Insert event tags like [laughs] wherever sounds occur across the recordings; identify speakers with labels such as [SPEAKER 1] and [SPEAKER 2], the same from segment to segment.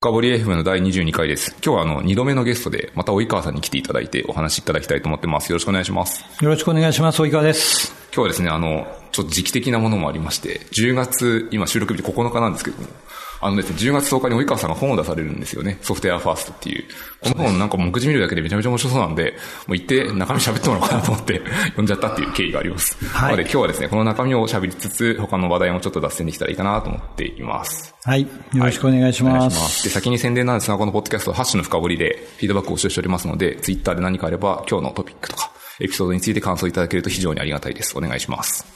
[SPEAKER 1] 深堀 FM の第22回です。今日はあの、2度目のゲストで、また及川さんに来ていただいてお話しいただきたいと思ってます。よろしくお願いします。
[SPEAKER 2] よろしくお願いします。及川です。
[SPEAKER 1] 今日はですね、あの、ちょっと時期的なものもありまして、10月、今収録日9日なんですけども、あのですね、10月10日に及川さんが本を出されるんですよね。ソフトウェアファーストっていう。この本なんか目次見るだけでめちゃめちゃ面白そうなんで、もう行って中身喋ってもらおうかなと思って [laughs] 読んじゃったっていう経緯があります。
[SPEAKER 2] はい
[SPEAKER 1] なので今日はですね、この中身を喋りつつ、他の話題もちょっと脱線できたらいいかなと思っています。
[SPEAKER 2] はい。よろしくお願いし
[SPEAKER 1] お願いし
[SPEAKER 2] ます。
[SPEAKER 1] ます。で、先に宣伝なんですが、このポッドキャスト、ハッシュの深掘りでフィードバックを募集しておりますので、ツイッターで何かあれば、今日のトピックとか、エピソードについて感想いただけると非常にありがたいです。お願いします。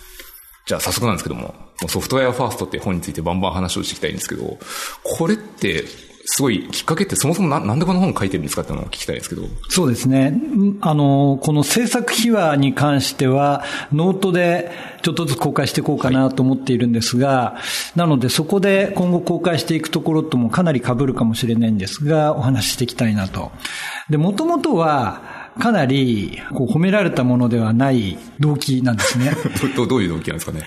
[SPEAKER 1] じゃあ早速なんですけども、ソフトウェアファーストって本についてバンバン話をしていきたいんですけど、これって、すごいきっかけってそもそもななんでこの本書いてるんですかっていうのを聞きたいんですけど。
[SPEAKER 2] そうですね。あの、この制作秘話に関しては、ノートでちょっとずつ公開していこうかなと思っているんですが、なのでそこで今後公開していくところともかなり被るかもしれないんですが、お話ししていきたいなと。で、もともとは、かなりこう褒められたものではない動機なんですね。[laughs]
[SPEAKER 1] どどどういう動機なんですかね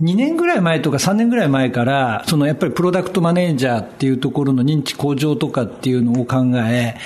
[SPEAKER 2] ？2年ぐらい前とか3年ぐらい前から、そのやっぱりプロダクトマネージャーっていうところの認知向上とかっていうのを考え、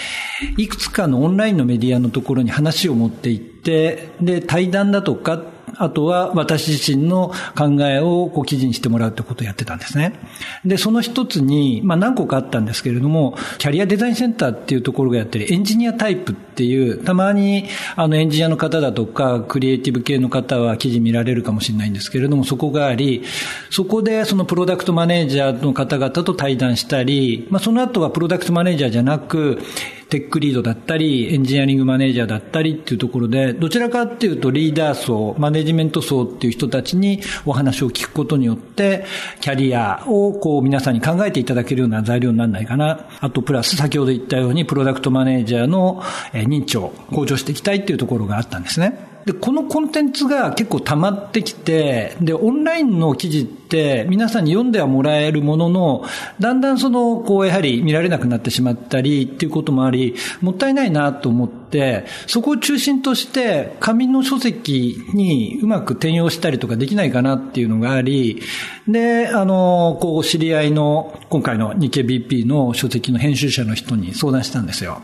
[SPEAKER 2] いくつかのオンラインのメディアのところに話を持っていって、で、対談だとか、あとは私自身の考えをこう記事にしてもらうってことをやってたんですね。で、その一つに、まあ何個かあったんですけれども、キャリアデザインセンターっていうところがやってるエンジニアタイプっていう、たまにあのエンジニアの方だとか、クリエイティブ系の方は記事見られるかもしれないんですけれども、そこがあり、そこでそのプロダクトマネージャーの方々と対談したり、まあその後はプロダクトマネージャーじゃなく、テックリードだったり、エンジニアリングマネージャーだったりっていうところで、どちらかっていうとリーダー層、マネジメント層っていう人たちにお話を聞くことによって、キャリアをこう皆さんに考えていただけるような材料にならないかな。あとプラス先ほど言ったようにプロダクトマネージャーの認知を向上していきたいっていうところがあったんですね。で、このコンテンツが結構溜まってきて、で、オンラインの記事って皆さんに読んではもらえるものの、だんだんその、こう、やはり見られなくなってしまったりっていうこともあり、もったいないなと思って、そこを中心として、紙の書籍にうまく転用したりとかできないかなっていうのがあり、で、あの、こう、知り合いの、今回の日経 BP の書籍の編集者の人に相談したんですよ。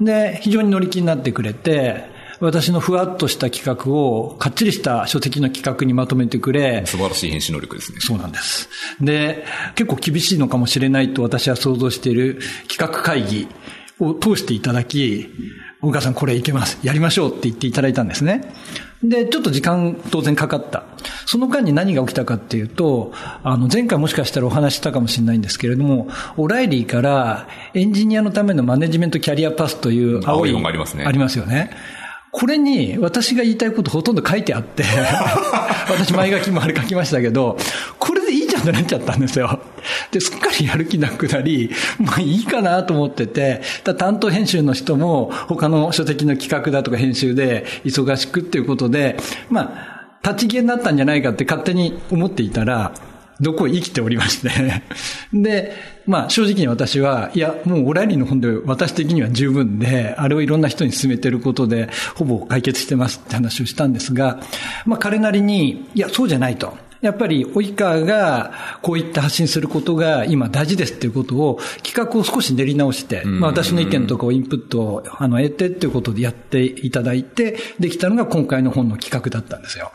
[SPEAKER 2] で、非常に乗り気になってくれて、私のふわっとした企画を、かっちりした書籍の企画にまとめてくれ、
[SPEAKER 1] 素晴らしい編集能力ですね。
[SPEAKER 2] そうなんです。で、結構厳しいのかもしれないと私は想像している企画会議を通していただき、大川さんこれいけます。やりましょうって言っていただいたんですね。で、ちょっと時間当然かかった。その間に何が起きたかっていうと、あの、前回もしかしたらお話ししたかもしれないんですけれども、オライリーからエンジニアのためのマネジメントキャリアパスという
[SPEAKER 1] 青い本がありますね
[SPEAKER 2] ありますよね。これに私が言いたいことほとんど書いてあって、[laughs] 私前書きもあれ書きましたけど、これでいいじゃんってなっちゃったんですよ。で、すっかりやる気なくなり、まあいいかなと思ってて、ただ担当編集の人も他の書籍の企画だとか編集で忙しくっていうことで、まあ、立ち消えになったんじゃないかって勝手に思っていたら、どこへ生きておりまして。[laughs] で、まあ正直に私は、いや、もうオライリーの本で私的には十分で、あれをいろんな人に勧めてることで、ほぼ解決してますって話をしたんですが、まあ彼なりに、いや、そうじゃないと。やっぱり、及川がこういった発信することが今大事ですっていうことを企画を少し練り直して、まあ私の意見とかをインプットをあの得てっていうことでやっていただいて、できたのが今回の本の企画だったんですよ。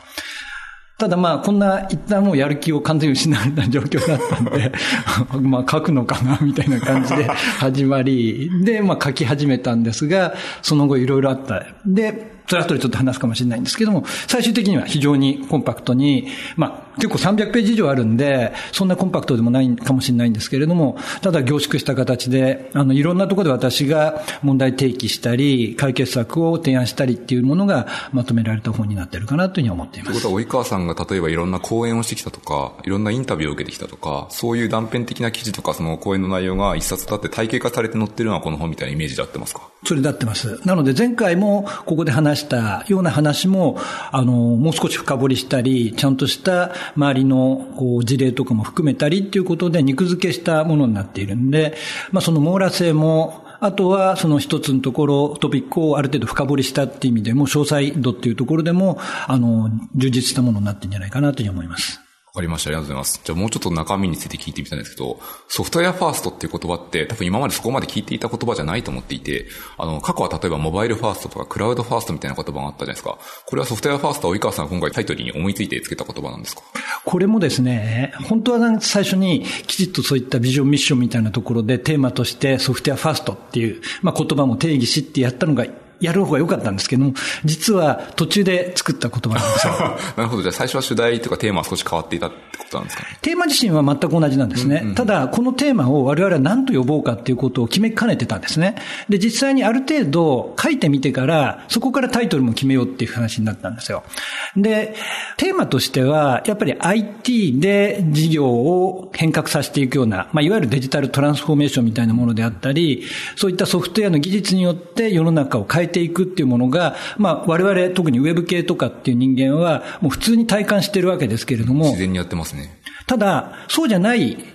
[SPEAKER 2] ただまあ、こんな一旦もうやる気を完全に失われた状況だったんで、[laughs] まあ書くのかな、みたいな感じで [laughs] 始まり、で、まあ書き始めたんですが、その後いろいろあった。で、それは後でちょっと話すかもしれないんですけども、最終的には非常にコンパクトに、まあ結構300ページ以上あるんで、そんなコンパクトでもないかもしれないんですけれども、ただ凝縮した形で、あの、いろんなところで私が問題提起したり、解決策を提案したりっていうものがまとめられた本になってるかなというふうに思っています。
[SPEAKER 1] ということは、及川さんが例えばいろんな講演をしてきたとか、いろんなインタビューを受けてきたとか、そういう断片的な記事とか、その講演の内容が一冊だって体系化されて載ってるのはこの本みたいなイメージで合ってますか？
[SPEAKER 2] それで合ってます。なので前回もここで話したような話も、あの、もう少し深掘りしたり、ちゃんとした周りのこう事例とかも含めたりっていうことで肉付けしたものになっているんで、まあその網羅性も、あとはその一つのところ、トピックをある程度深掘りしたっていう意味でも、詳細度っていうところでも、あの、充実したものになってるんじゃないかなというふうに思います。
[SPEAKER 1] わかりました。ありがとうございます。じゃあもうちょっと中身について聞いてみたいんですけど、ソフトウェアファーストっていう言葉って多分今までそこまで聞いていた言葉じゃないと思っていて、あの、過去は例えばモバイルファーストとかクラウドファーストみたいな言葉があったじゃないですか？これはソフトウェアファーストは及川さん今回タイトルに思いついてつけた言葉なんですか？
[SPEAKER 2] これもですね、本当は最初にきちっとそういったビジョンミッションみたいなところでテーマとしてソフトウェアファーストっていう、まあ、言葉も定義しってやったのがやる方が良かったんですけども、実は途中で作った言葉なんですよ。[laughs]
[SPEAKER 1] なるほど。じゃあ最初は主題とかテーマは少し変わっていたってことなんですかね？
[SPEAKER 2] テーマ自身は全く同じなんですね。うんうん、ただ、このテーマを我々は何と呼ぼうかっていうことを決めかねてたんですね。で、実際にある程度書いてみてから、そこからタイトルも決めようっていう話になったんですよ。で、テーマとしては、やっぱり IT で事業を変革させていくような、まあ、いわゆるデジタルトランスフォーメーションみたいなものであったり、そういったソフトウェアの技術によって世の中を変えていくっていうものが、まあ、我々、特にウェブ系とかっていう人間は、もう普通に体感してるわけですけれども。
[SPEAKER 1] 自然にやってますね。
[SPEAKER 2] ただ、そうじゃない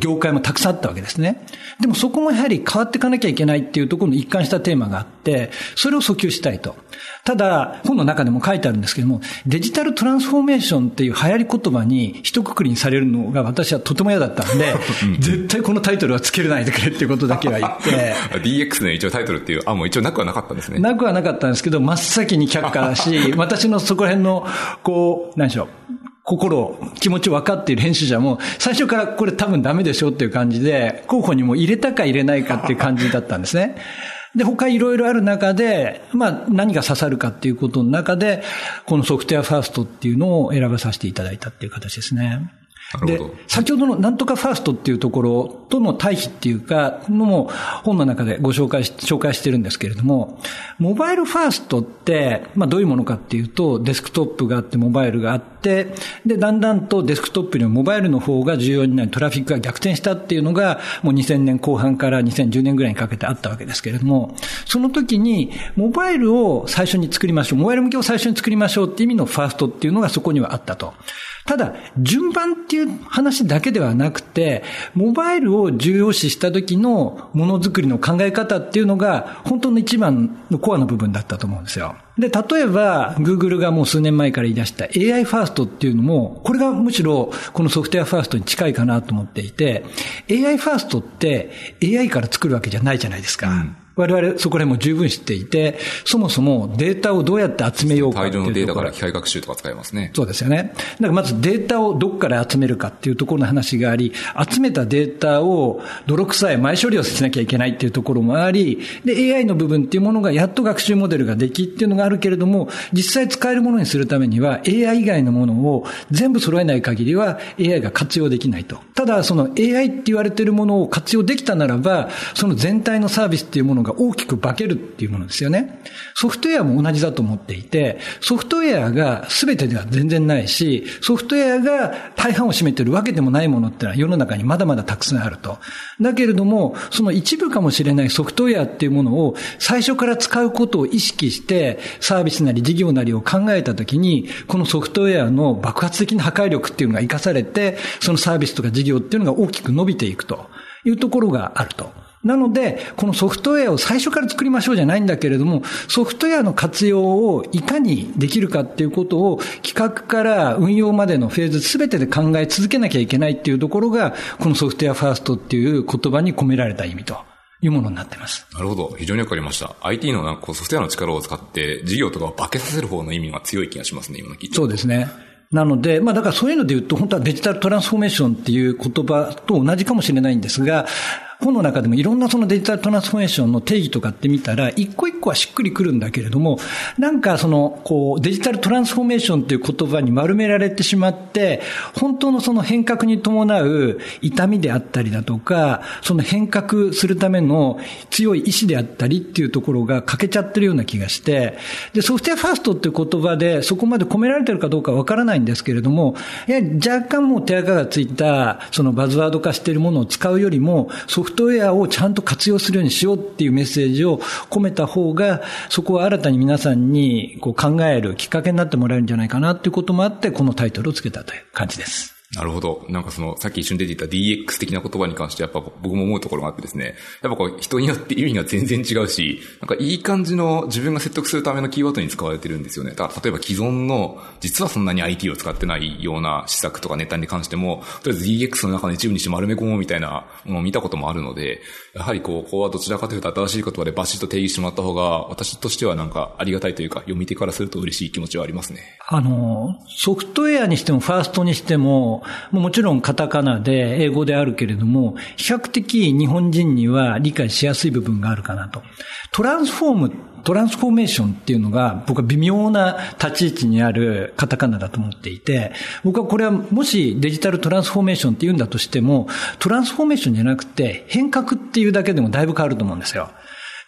[SPEAKER 2] 業界もたくさんあったわけですね。でもそこもやはり変わっていかなきゃいけないっていうところの一貫したテーマがあって、それを訴求したいと。ただ、本の中でも書いてあるんですけども、デジタルトランスフォーメーションっていう流行り言葉に一括りにされるのが私はとても嫌だったんで、[laughs] 絶対このタイトルはつけれないでくれっていうことだけは言って。[laughs]
[SPEAKER 1] DX の一応タイトルっていう、あ、もう一応なくはなかったんですね。
[SPEAKER 2] なくはなかったんですけど、真っ先に却下だし、[laughs] 私のそこら辺の、こう、何でしょう。心、気持ち分かっている編集者も、最初からこれ多分ダメでしょっていう感じで、候補にも入れたか入れないかっていう感じだったんですね。で、他いろいろある中で、まあ何が刺さるかっていうことの中で、このソフトウェアファーストっていうのを選ばさせていただいたっていう形ですね。で、先ほどのなんとかファーストっていうところとの対比っていうか、のも本の中でご紹介し、紹介してるんですけれども、モバイルファーストって、まあどういうものかっていうと、デスクトップがあってモバイルがあって、で、だんだんとデスクトップよりもモバイルの方が重要になり、トラフィックが逆転したっていうのが、もう2000年後半から2010年ぐらいにかけてあったわけですけれども、その時に、モバイルを最初に作りましょう、モバイル向けを最初に作りましょうって意味のファーストっていうのがそこにはあったと。ただ、順番っていう話だけではなくて、モバイルを重要視した時のものづくりの考え方っていうのが、本当の一番のコアの部分だったと思うんですよ。で、例えば、Google がもう数年前から言い出した AI ファーストっていうのも、これがむしろこのソフトウェアファーストに近いかなと思っていて、AI ファーストって AI から作るわけじゃないじゃないですか。うん我々そこら辺も十分知っていて、そもそもデータをどうやって集めようか
[SPEAKER 1] 大量のデータから機械学習とか使いますね。
[SPEAKER 2] そうですよね。だからまずデータをどっから集めるかっていうところの話があり、集めたデータを泥臭い前処理をしなきゃいけないっていうところもあり、で、AI の部分っていうものがやっと学習モデルができっていうのがあるけれども、実際使えるものにするためには AI 以外のものを全部揃えない限りは AI が活用できないと。ただその AI って言われているものを活用できたならば、その全体のサービスっていうものが大きく化けるっていうものですよね。ソフトウェアも同じだと思っていて、ソフトウェアが全てでは全然ないし、ソフトウェアが大半を占めてるわけでもないものってのは世の中にまだまだたくさんあると。だけれども、その一部かもしれないソフトウェアっていうものを最初から使うことを意識して、サービスなり事業なりを考えたときに、このソフトウェアの爆発的な破壊力っていうのが活かされて、そのサービスとか事業っていうのが大きく伸びていくというところがあると。なので、このソフトウェアを最初から作りましょうじゃないんだけれども、ソフトウェアの活用をいかにできるかっていうことを企画から運用までのフェーズすべてで考え続けなきゃいけないっていうところが、このソフトウェアファーストっていう言葉に込められた意味と。いうものになってます。
[SPEAKER 1] なるほど。非常にわかりました。IT のなんかソフトウェアの力を使って事業とかを化けさせる方の意味が強い気がしますね、今聞いて。
[SPEAKER 2] そうですね。なので、まあだからそういうので言うと、本当はデジタルトランスフォーメーションっていう言葉と同じかもしれないんですが、本の中でもいろんなそのデジタルトランスフォーメーションの定義とかって見たら、一個一個はしっくりくるんだけれども、なんかその、こう、デジタルトランスフォーメーションという言葉に丸められてしまって、本当のその変革に伴う痛みであったりだとか、その変革するための強い意志であったりっていうところが欠けちゃってるような気がして、で、ソフトウェアファーストっていう言葉でそこまで込められてるかどうかわからないんですけれども、やはり若干もう手垢がついた、そのバズワード化しているものを使うよりも、ソフトウェアをちゃんと活用するようにしようっていうメッセージを込めた方が、そこは新たに皆さんにこう考えるきっかけになってもらえるんじゃないかなっていうこともあって、このタイトルをつけたという感じです。
[SPEAKER 1] なるほど。なんかその、さっき一瞬出ていた DX 的な言葉に関してやっぱ僕も思うところがあってですね、やっぱこう人によって意味が全然違うし、なんかいい感じの自分が説得するためのキーワードに使われてるんですよね。だから例えば既存の、実はそんなに IT を使ってないような施策とかネタに関しても、とりあえず DX の中の一部にして丸め込もうみたいなものを見たこともあるので、やはりこう、ここはどちらかというと新しい言葉でバシッと定義してもらった方が、私としてはなんかありがたいというか、読み手からすると嬉しい気持ちはありますね。
[SPEAKER 2] あの、ソフトウェアにしてもファーストにしても、もちろんカタカナで英語であるけれども、比較的日本人には理解しやすい部分があるかなと。トランスフォーム、トランスフォーメーションっていうのが僕は微妙な立ち位置にあるカタカナだと思っていて、僕はこれはもしデジタルトランスフォーメーションって言うんだとしても、トランスフォーメーションじゃなくて変革っていうだけでもだいぶ変わると思うんですよ。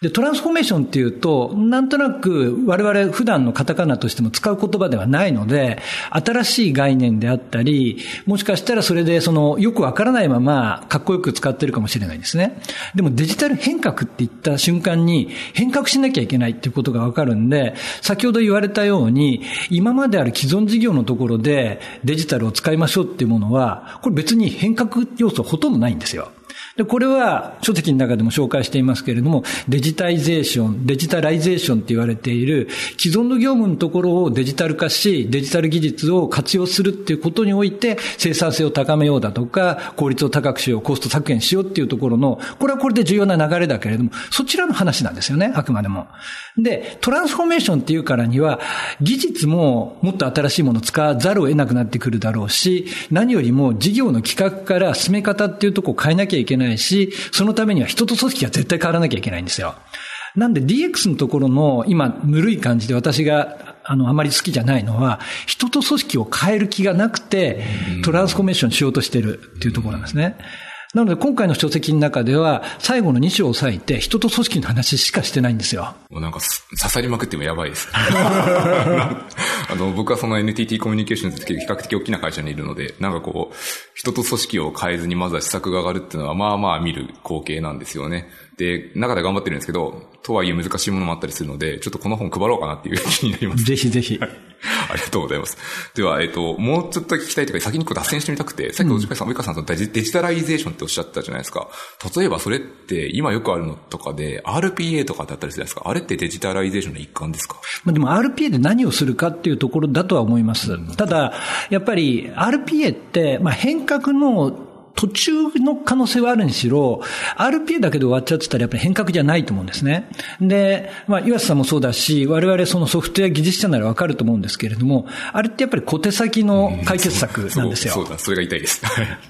[SPEAKER 2] で、トランスフォーメーションっていうと、なんとなく我々普段のカタカナとしても使う言葉ではないので、新しい概念であったり、もしかしたらそれでそのよくわからないままかっこよく使ってるかもしれないですね。でもデジタル変革って言った瞬間に変革しなきゃいけないっていうことがわかるんで、先ほど言われたように、今まである既存事業のところでデジタルを使いましょうっていうものは、これ別に変革要素ほとんどないんですよ。で、これは書籍の中でも紹介していますけれども、デジタイゼーション、デジタライゼーションって言われている、既存の業務のところをデジタル化し、デジタル技術を活用するっていうことにおいて、生産性を高めようだとか、効率を高くしよう、コスト削減しようっていうところの、これはこれで重要な流れだけれども、そちらの話なんですよね、あくまでも。で、トランスフォーメーションっていうからには、技術ももっと新しいものを使わざるを得なくなってくるだろうし、何よりも事業の企画から進め方っていうところを変えなきゃいけないし、そのためには人と組織は絶対変わらなきゃいけないんですよ。なんで DX のところの今、ぬるい感じで私があの、あまり好きじゃないのは、人と組織を変える気がなくて、トランスフォーメーションしようとしてるっていうところなんですね。なので今回の書籍の中では、最後の2章を割いて、人と組織の話しかしてないんですよ。
[SPEAKER 1] もうなんか刺さりまくってもやばいです。[laughs] の、僕はその NTT コミュニケーションズって比較的大きな会社にいるので、なんかこう、人と組織を変えずにまずは施策が上がるっていうのは、まあまあ見る光景なんですよね。で、中で頑張ってるんですけど、とはいえ難しいものもあったりするので、ちょっとこの本配ろうかなっていう [laughs] 気になります。
[SPEAKER 2] ぜひぜひ。
[SPEAKER 1] ありがとうございます。では、えっ、ー、と、もうちょっと聞きたいというか、先にこう脱線してみたくて、さっきおじかさん、及川さん、デジデジタライゼーションっておっしゃってたじゃないですか。例えばそれって、今よくあるのとかで、RPA とかだったりするじゃないですか。あれってデジタライゼーションの一環ですか？
[SPEAKER 2] まあでも RPA で何をするかっていうところだとは思います。ただ、やっぱり RPA って、まあ変革の途中の可能性はあるにしろ、RPA だけで終わっちゃってたらやっぱり変革じゃないと思うんですね。で、まあ、岩瀬さんもそうだし、我々そのソフトウェア技術者ならわかると思うんですけれども、あれってやっぱり小手先の解決策なんですよ。
[SPEAKER 1] そうそうだ、それが痛いです。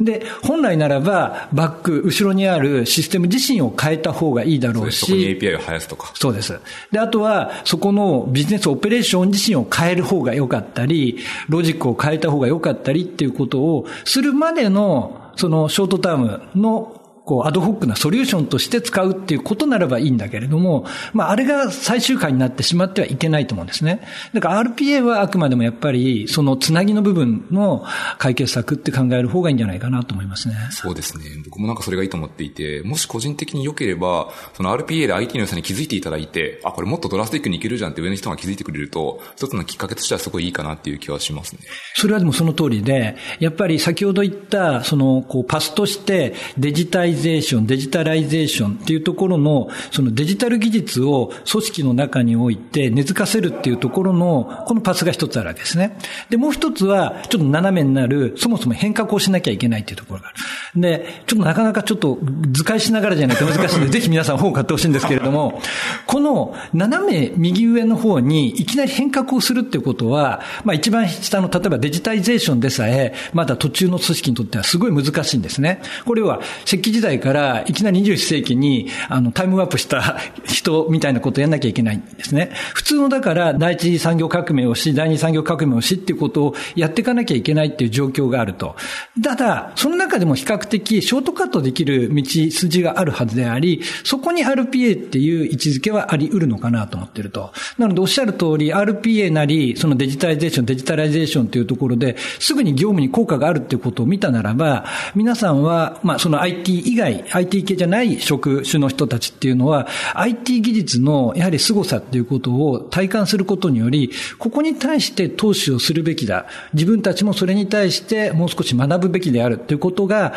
[SPEAKER 2] で、本来ならば、バック、後ろにあるシステム自身を変えた方がいいだろうし。そ
[SPEAKER 1] こに API を生やすとか。
[SPEAKER 2] そうです。で、あとは、そこのビジネスオペレーション自身を変える方が良かったり、ロジックを変えた方が良かったりっていうことをするまでのそのショートタームのこう、アドホックなソリューションとして使うっていうことならばいいんだけれども、まあ、あれが最終回になってしまってはいけないと思うんですね。だから RPA はあくまでもやっぱり、そのつなぎの部分の解決策って考える方がいいんじゃないかなと思いますね。
[SPEAKER 1] そうですね。僕もなんかそれがいいと思っていて、もし個人的に良ければ、その RPA で IT の良さに気づいていただいて、あ、これもっとドラスティックにいけるじゃんって上の人が気づいてくれると、一つのきっかけとしてはすごいいいかなっていう気はしますね。
[SPEAKER 2] それはでもその通りで、やっぱり先ほど言った、その、こう、パスとしてデジタイゼーション、デジタタライゼーションっていうところの、そのデジタル技術を組織の中において根付かせるっていうところの、このパスが一つあるわけですね。で、もう一つは、ちょっと斜めになる、そもそも変革をしなきゃいけないっていうところがある。で、ちょっとなかなかちょっと図解しながらじゃないと難しいんで、[laughs] ぜひ皆さん本を買ってほしいんですけれども、この斜め右上の方にいきなり変革をするっていうことは、まあ一番下の、例えばデジタイゼーションでさえ、まだ途中の組織にとってはすごい難しいんですね。これは、石器時代からいきなり21世紀に、あの、タイムワープした人みたいなことをやんなきゃいけないんですね。普通のだから、第一次産業革命をし、第二次産業革命をしっていうことをやっていかなきゃいけないっていう状況があると。ただ、その中でも比較的ショートカットできる道筋があるはずであり、そこに RPA っていう位置づけはあり得るのかなと思ってると。なので、おっしゃる通り、RPA なり、そのデジタライゼーション、デジタライゼーションというところで、すぐに業務に効果があるっていうことを見たならば、皆さんは、まあ、その IT 以外、IT 系じゃない職種の人たちっていうのは、IT 技術のやはり凄さっていうことを体感することにより、ここに対して投資をするべきだ。自分たちもそれに対してもう少し学ぶべきであるということが、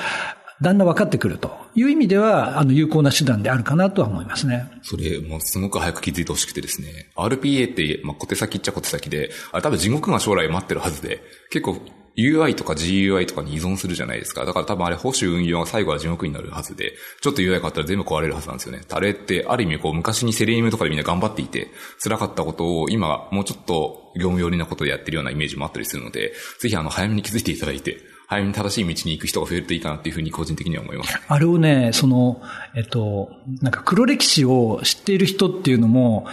[SPEAKER 2] だんだん分かってくるという意味では、あの、有効な手段であるかなとは思いますね。
[SPEAKER 1] それ、もうすごく早く気づいてほしくてですね。RPA って、まあ、小手先っちゃ小手先で、あれ多分地獄が将来待ってるはずで、結構 UI とか GUI とかに依存するじゃないですか。だから多分あれ保守運用が最後は地獄になるはずで、ちょっと UI 変わったら全部壊れるはずなんですよね。あれってある意味こう昔にセレニムとかでみんな頑張っていて、辛かったことを今もうちょっと業務寄りなことでやってるようなイメージもあったりするので、ぜひあの早めに気づいていただいて、早めに正しい道に行く人が増えるといいかなっていうふうに個人的には思います。
[SPEAKER 2] あれをね、その、えっと、なんか黒歴史を知っている人っていうのも、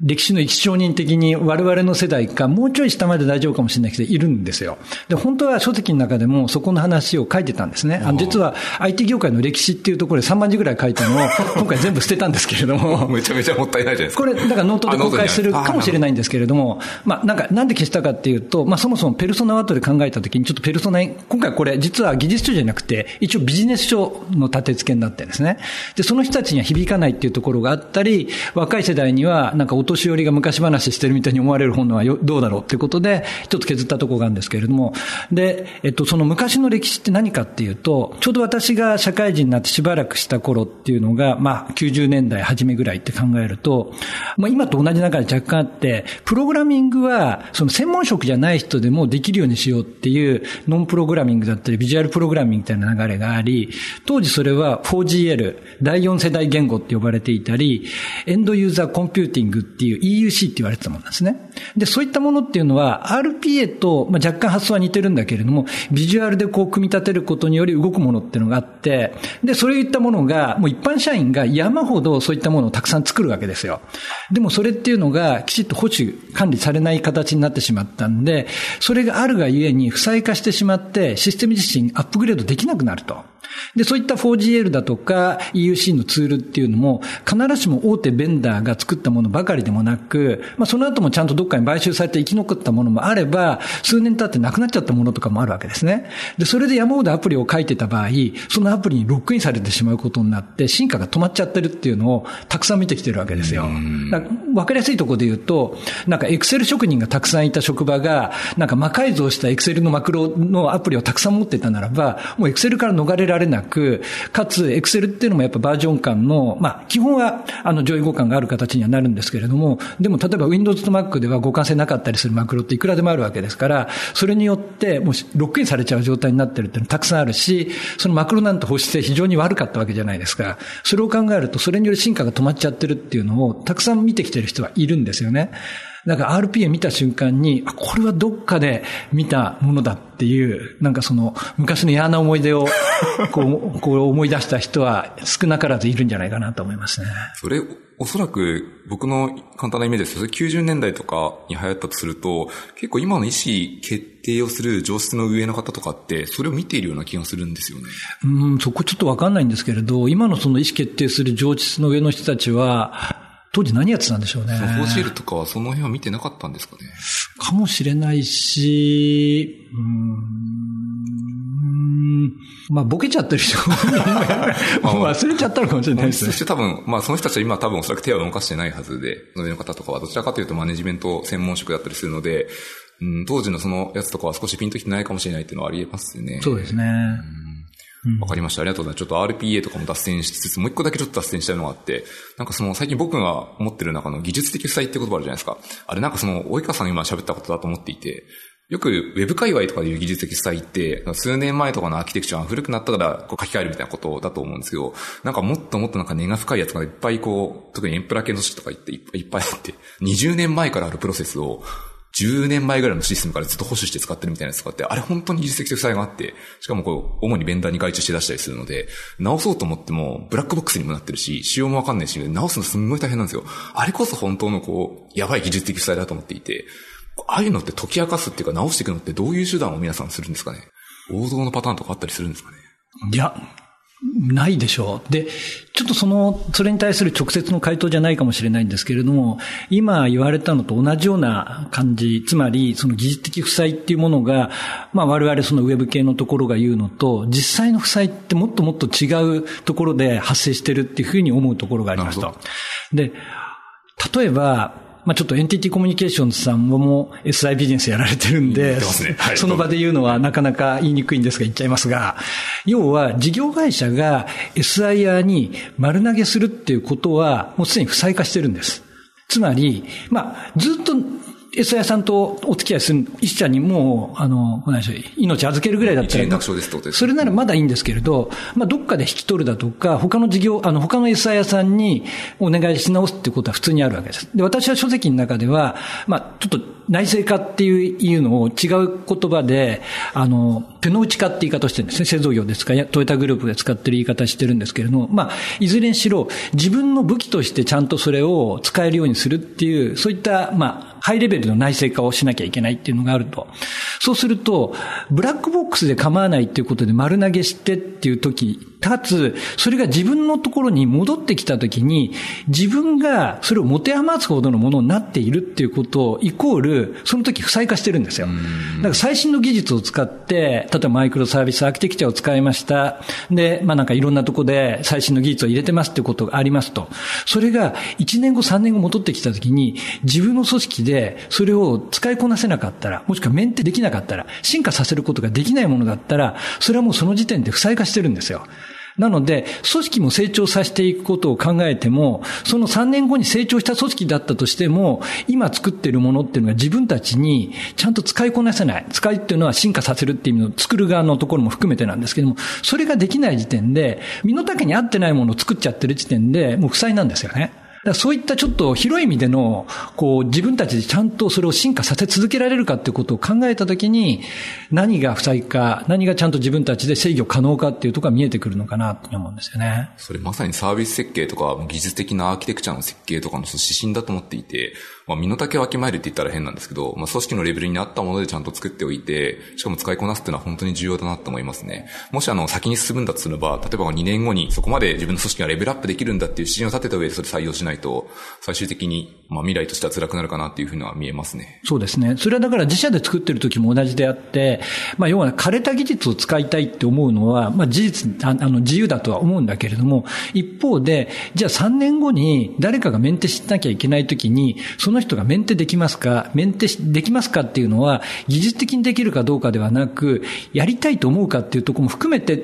[SPEAKER 2] 歴史の一証人的に我々の世代かもうちょい下まで大丈夫かもしれないけどいるんですよ。で、本当は書籍の中でもそこの話を書いてたんですね。あの実は IT 業界の歴史っていうところで3万字ぐらい書いたのを [laughs] 今回全部捨てたんですけれども。
[SPEAKER 1] めちゃめちゃもったいないじゃないですか。
[SPEAKER 2] これ、だからノートで公開するかもしれないんですけれども、まあなんかなんで消したかっていうと、まあそもそもペルソナを後で考えたときにちょっとペルソナ、今回これ実は技術書じゃなくて一応ビジネス書の立て付けになってるんですね。で、その人たちには響かないっていうところがあったり、若い世代にはなんかお年寄りが昔話してるみたいに思われる本はよどうだろうということで、一つ削ったところがあるんですけれども、で、えっと、その昔の歴史って何かっていうと、ちょうど私が社会人になってしばらくした頃っていうのが、まあ、90年代初めぐらいって考えると、まあ、今と同じ中で若干あって、プログラミングは、その専門職じゃない人でもできるようにしようっていう、ノンプログラミングだったり、ビジュアルプログラミングみたいな流れがあり、当時それは 4GL、第4世代言語って呼ばれていたり、エンドユーザーコンピューティングってていう EUC って言われてたものなんですね。で、そういったものっていうのは RPA と、まあ、若干発想は似てるんだけれども、ビジュアルでこう組み立てることにより動くものっていうのがあって、で、そういったものが、もう一般社員が山ほどそういったものをたくさん作るわけですよ。でもそれっていうのがきちっと保守管理されない形になってしまったんで、それがあるがゆえに負債化してしまって、システム自身アップグレードできなくなると。で、そういった 4GL だとか EUC のツールっていうのも、必ずしも大手ベンダーが作ったものばかりでもなく、まあその後もちゃんとどっかに買収されて生き残ったものもあれば、数年経ってなくなっちゃったものとかもあるわけですね。で、それで山ほどアプリを書いてた場合、そのアプリにロックインされてしまうことになって、進化が止まっちゃってるっていうのをたくさん見てきてるわけですよ。わかりやすいところで言うと、なんかエクセル職人がたくさんいた職場が、なんか魔改造したエクセルのマクロのアプリをたくさん持ってたならば、もうエクセルから逃れられなく、かつエクセルっていうのもやっぱバージョン感の、まあ基本はあの上位互換がある形にはなるんですけれども、でも例えば Windows と Mac では互換性なかったりするマクロっていくらでもあるわけですから、それによってもうロックインされちゃう状態になってるっていうのたくさんあるし、そのマクロなんて保守性非常に悪かったわけじゃないですか。それを考えると、それによる進化が止まっちゃってるっていうのをたくさん見てきてる人はいるんですよね。だから RPA 見た瞬間に、あ、これはどっかで見たものだっていう、なんかその昔の嫌な思い出をこう、こう思い出した人は少なからずいるんじゃないかなと思いますね。
[SPEAKER 1] それ、おそらく僕の簡単なイメージですけど、90年代とかに流行ったとすると、結構今の意思決定をする上質の上の方とかって、それを見ているような気がするんですよね。
[SPEAKER 2] うん、そこちょっとわかんないんですけれど、今のその意思決定する上質の上の人たちは、当時何やってたんでしょうね。
[SPEAKER 1] そのフォーシールとかはその辺は見てなかったんですかね。
[SPEAKER 2] かもしれないし、うん、まあ、ボケちゃってる人 [laughs] 忘れちゃったのかもしれないですね。
[SPEAKER 1] そして多分、まあ、その人たちは今多分おそらく手を動かしてないはずで、の上の方とかはどちらかというとマネジメント専門職だったりするので、うん、当時のそのやつとかは少しピンときてないかもしれないっていうのはあり得ますよね。
[SPEAKER 2] そうですね。うん
[SPEAKER 1] わかりました。ありがとうございます。ちょっと RPA とかも脱線しつつ、もう一個だけちょっと脱線したいのがあって、なんかその最近僕が持ってる中の技術的負債って言葉あるじゃないですか。あれなんかその、及川さんが今喋ったことだと思っていて、よく Web 界隈とかでいう技術的負債って、数年前とかのアーキテクチャが古くなったからこう書き換えるみたいなことだと思うんですけど、なんかもっともっとなんか根が深いやつがいっぱいこう、特にエンプラ系の組織とか言っていっぱいあって、20年前からあるプロセスを、10年前ぐらいのシステムからずっと保守して使ってるみたいなやつがあって、あれ本当に技術的負債があって、しかもこう、主にベンダーに外注して出したりするので、直そうと思っても、ブラックボックスにもなってるし、仕様もわかんないし、直すのすんごい大変なんですよ。あれこそ本当のこう、やばい技術的負債だと思っていて、ああいうのって解き明かすっていうか直していくのってどういう手段を皆さんするんですかね？王道のパターンとかあったりするんですかね？
[SPEAKER 2] いや、ないでしょう。で、ちょっとその、それに対する直接の回答じゃないかもしれないんですけれども、今言われたのと同じような感じ、つまりその技術的負債っていうものが、まあ我々そのウェブ系のところが言うのと、実際の負債ってもっともっと違うところで発生してるっていうふうに思うところがありますと。で、例えば、まあちょっとエンティティコミュニケーションズさんも SI ビジネスやられてるんで、
[SPEAKER 1] ねはい、
[SPEAKER 2] その場で言うのはなかなか言いにくいんですが言っちゃいますが、要は事業会社が SIR に丸投げするっていうことはもうすでに負債化してるんです。つまり、まあずっと S 屋さんとお付き合いする一社にもう、あの、命預けるぐらいだったら、それならまだいいんですけれど、まあ、どっかで引き取るだとか、他の事業、あの、他の S 屋さんにお願いし直すっていうことは普通にあるわけです。で、私は書籍の中では、まあ、ちょっと内製化っていうのを違う言葉で、あの、手の内化って言い方をしてるんですね。製造業ですか、トヨタグループで使ってる言い方してるんですけれども、まあ、いずれにしろ、自分の武器としてちゃんとそれを使えるようにするっていう、そういった、まあ、ハイレベルの内製化をしなきゃいけないっていうのがあると。そうすると、ブラックボックスで構わないっていうことで丸投げしてっていう時、かつ、それが自分のところに戻ってきたときに、自分がそれを持て余すほどのものになっているっていうことを、イコール、その時負債化してるんですよ。だから最新の技術を使って、例えばマイクロサービスアーキテクチャを使いました。で、まあなんかいろんなとこで最新の技術を入れてますっていうことがありますと。それが1年後3年後戻ってきたときに、自分の組織ででそれを使いこなせなかったら、もしくはメンテできなかったら、進化させることができないものだったら、それはもうその時点で負債化してるんですよ。なので、組織も成長させていくことを考えても、その3年後に成長した組織だったとしても、今作ってるものっていうのが自分たちにちゃんと使いこなせない。使いっていうのは進化させるっていう意味の作る側のところも含めてなんですけども、それができない時点で、身の丈に合ってないものを作っちゃってる時点で、もう負債なんですよね。そういったちょっと広い意味での、こう、自分たちでちゃんとそれを進化させ続けられるかっていうことを考えたときに、何が負債か、何がちゃんと自分たちで制御可能かっていうところが見えてくるのかなと思うんですよね。
[SPEAKER 1] それまさにサービス設計とか、技術的なアーキテクチャの設計とかの指針だと思っていて、まあ、身の丈をわきまえるって言ったら変なんですけど、まあ、組織のレベルに合ったものでちゃんと作っておいて、しかも使いこなすっていうのは本当に重要だなと思いますね。もしあの、先に進むんだとすれば、例えば2年後にそこまで自分の組織がレベルアップできるんだっていう指針を立てた上でそれ採用しないと、最終的に、まあ、未来としては辛くなるかなっていうふうには見えますね。
[SPEAKER 2] そうですね。それはだから自社で作ってる時も同じであって、まあ、要は枯れた技術を使いたいって思うのは、まあ、事実、あの、自由だとは思うんだけれども、一方で、じゃあ3年後に誰かがメンテしなきゃいけない時に、その人がメンテでききますか、メンテできますかっていうのは、技術的にできるかどうかではなく、やりたいと思うかっていうところも含めて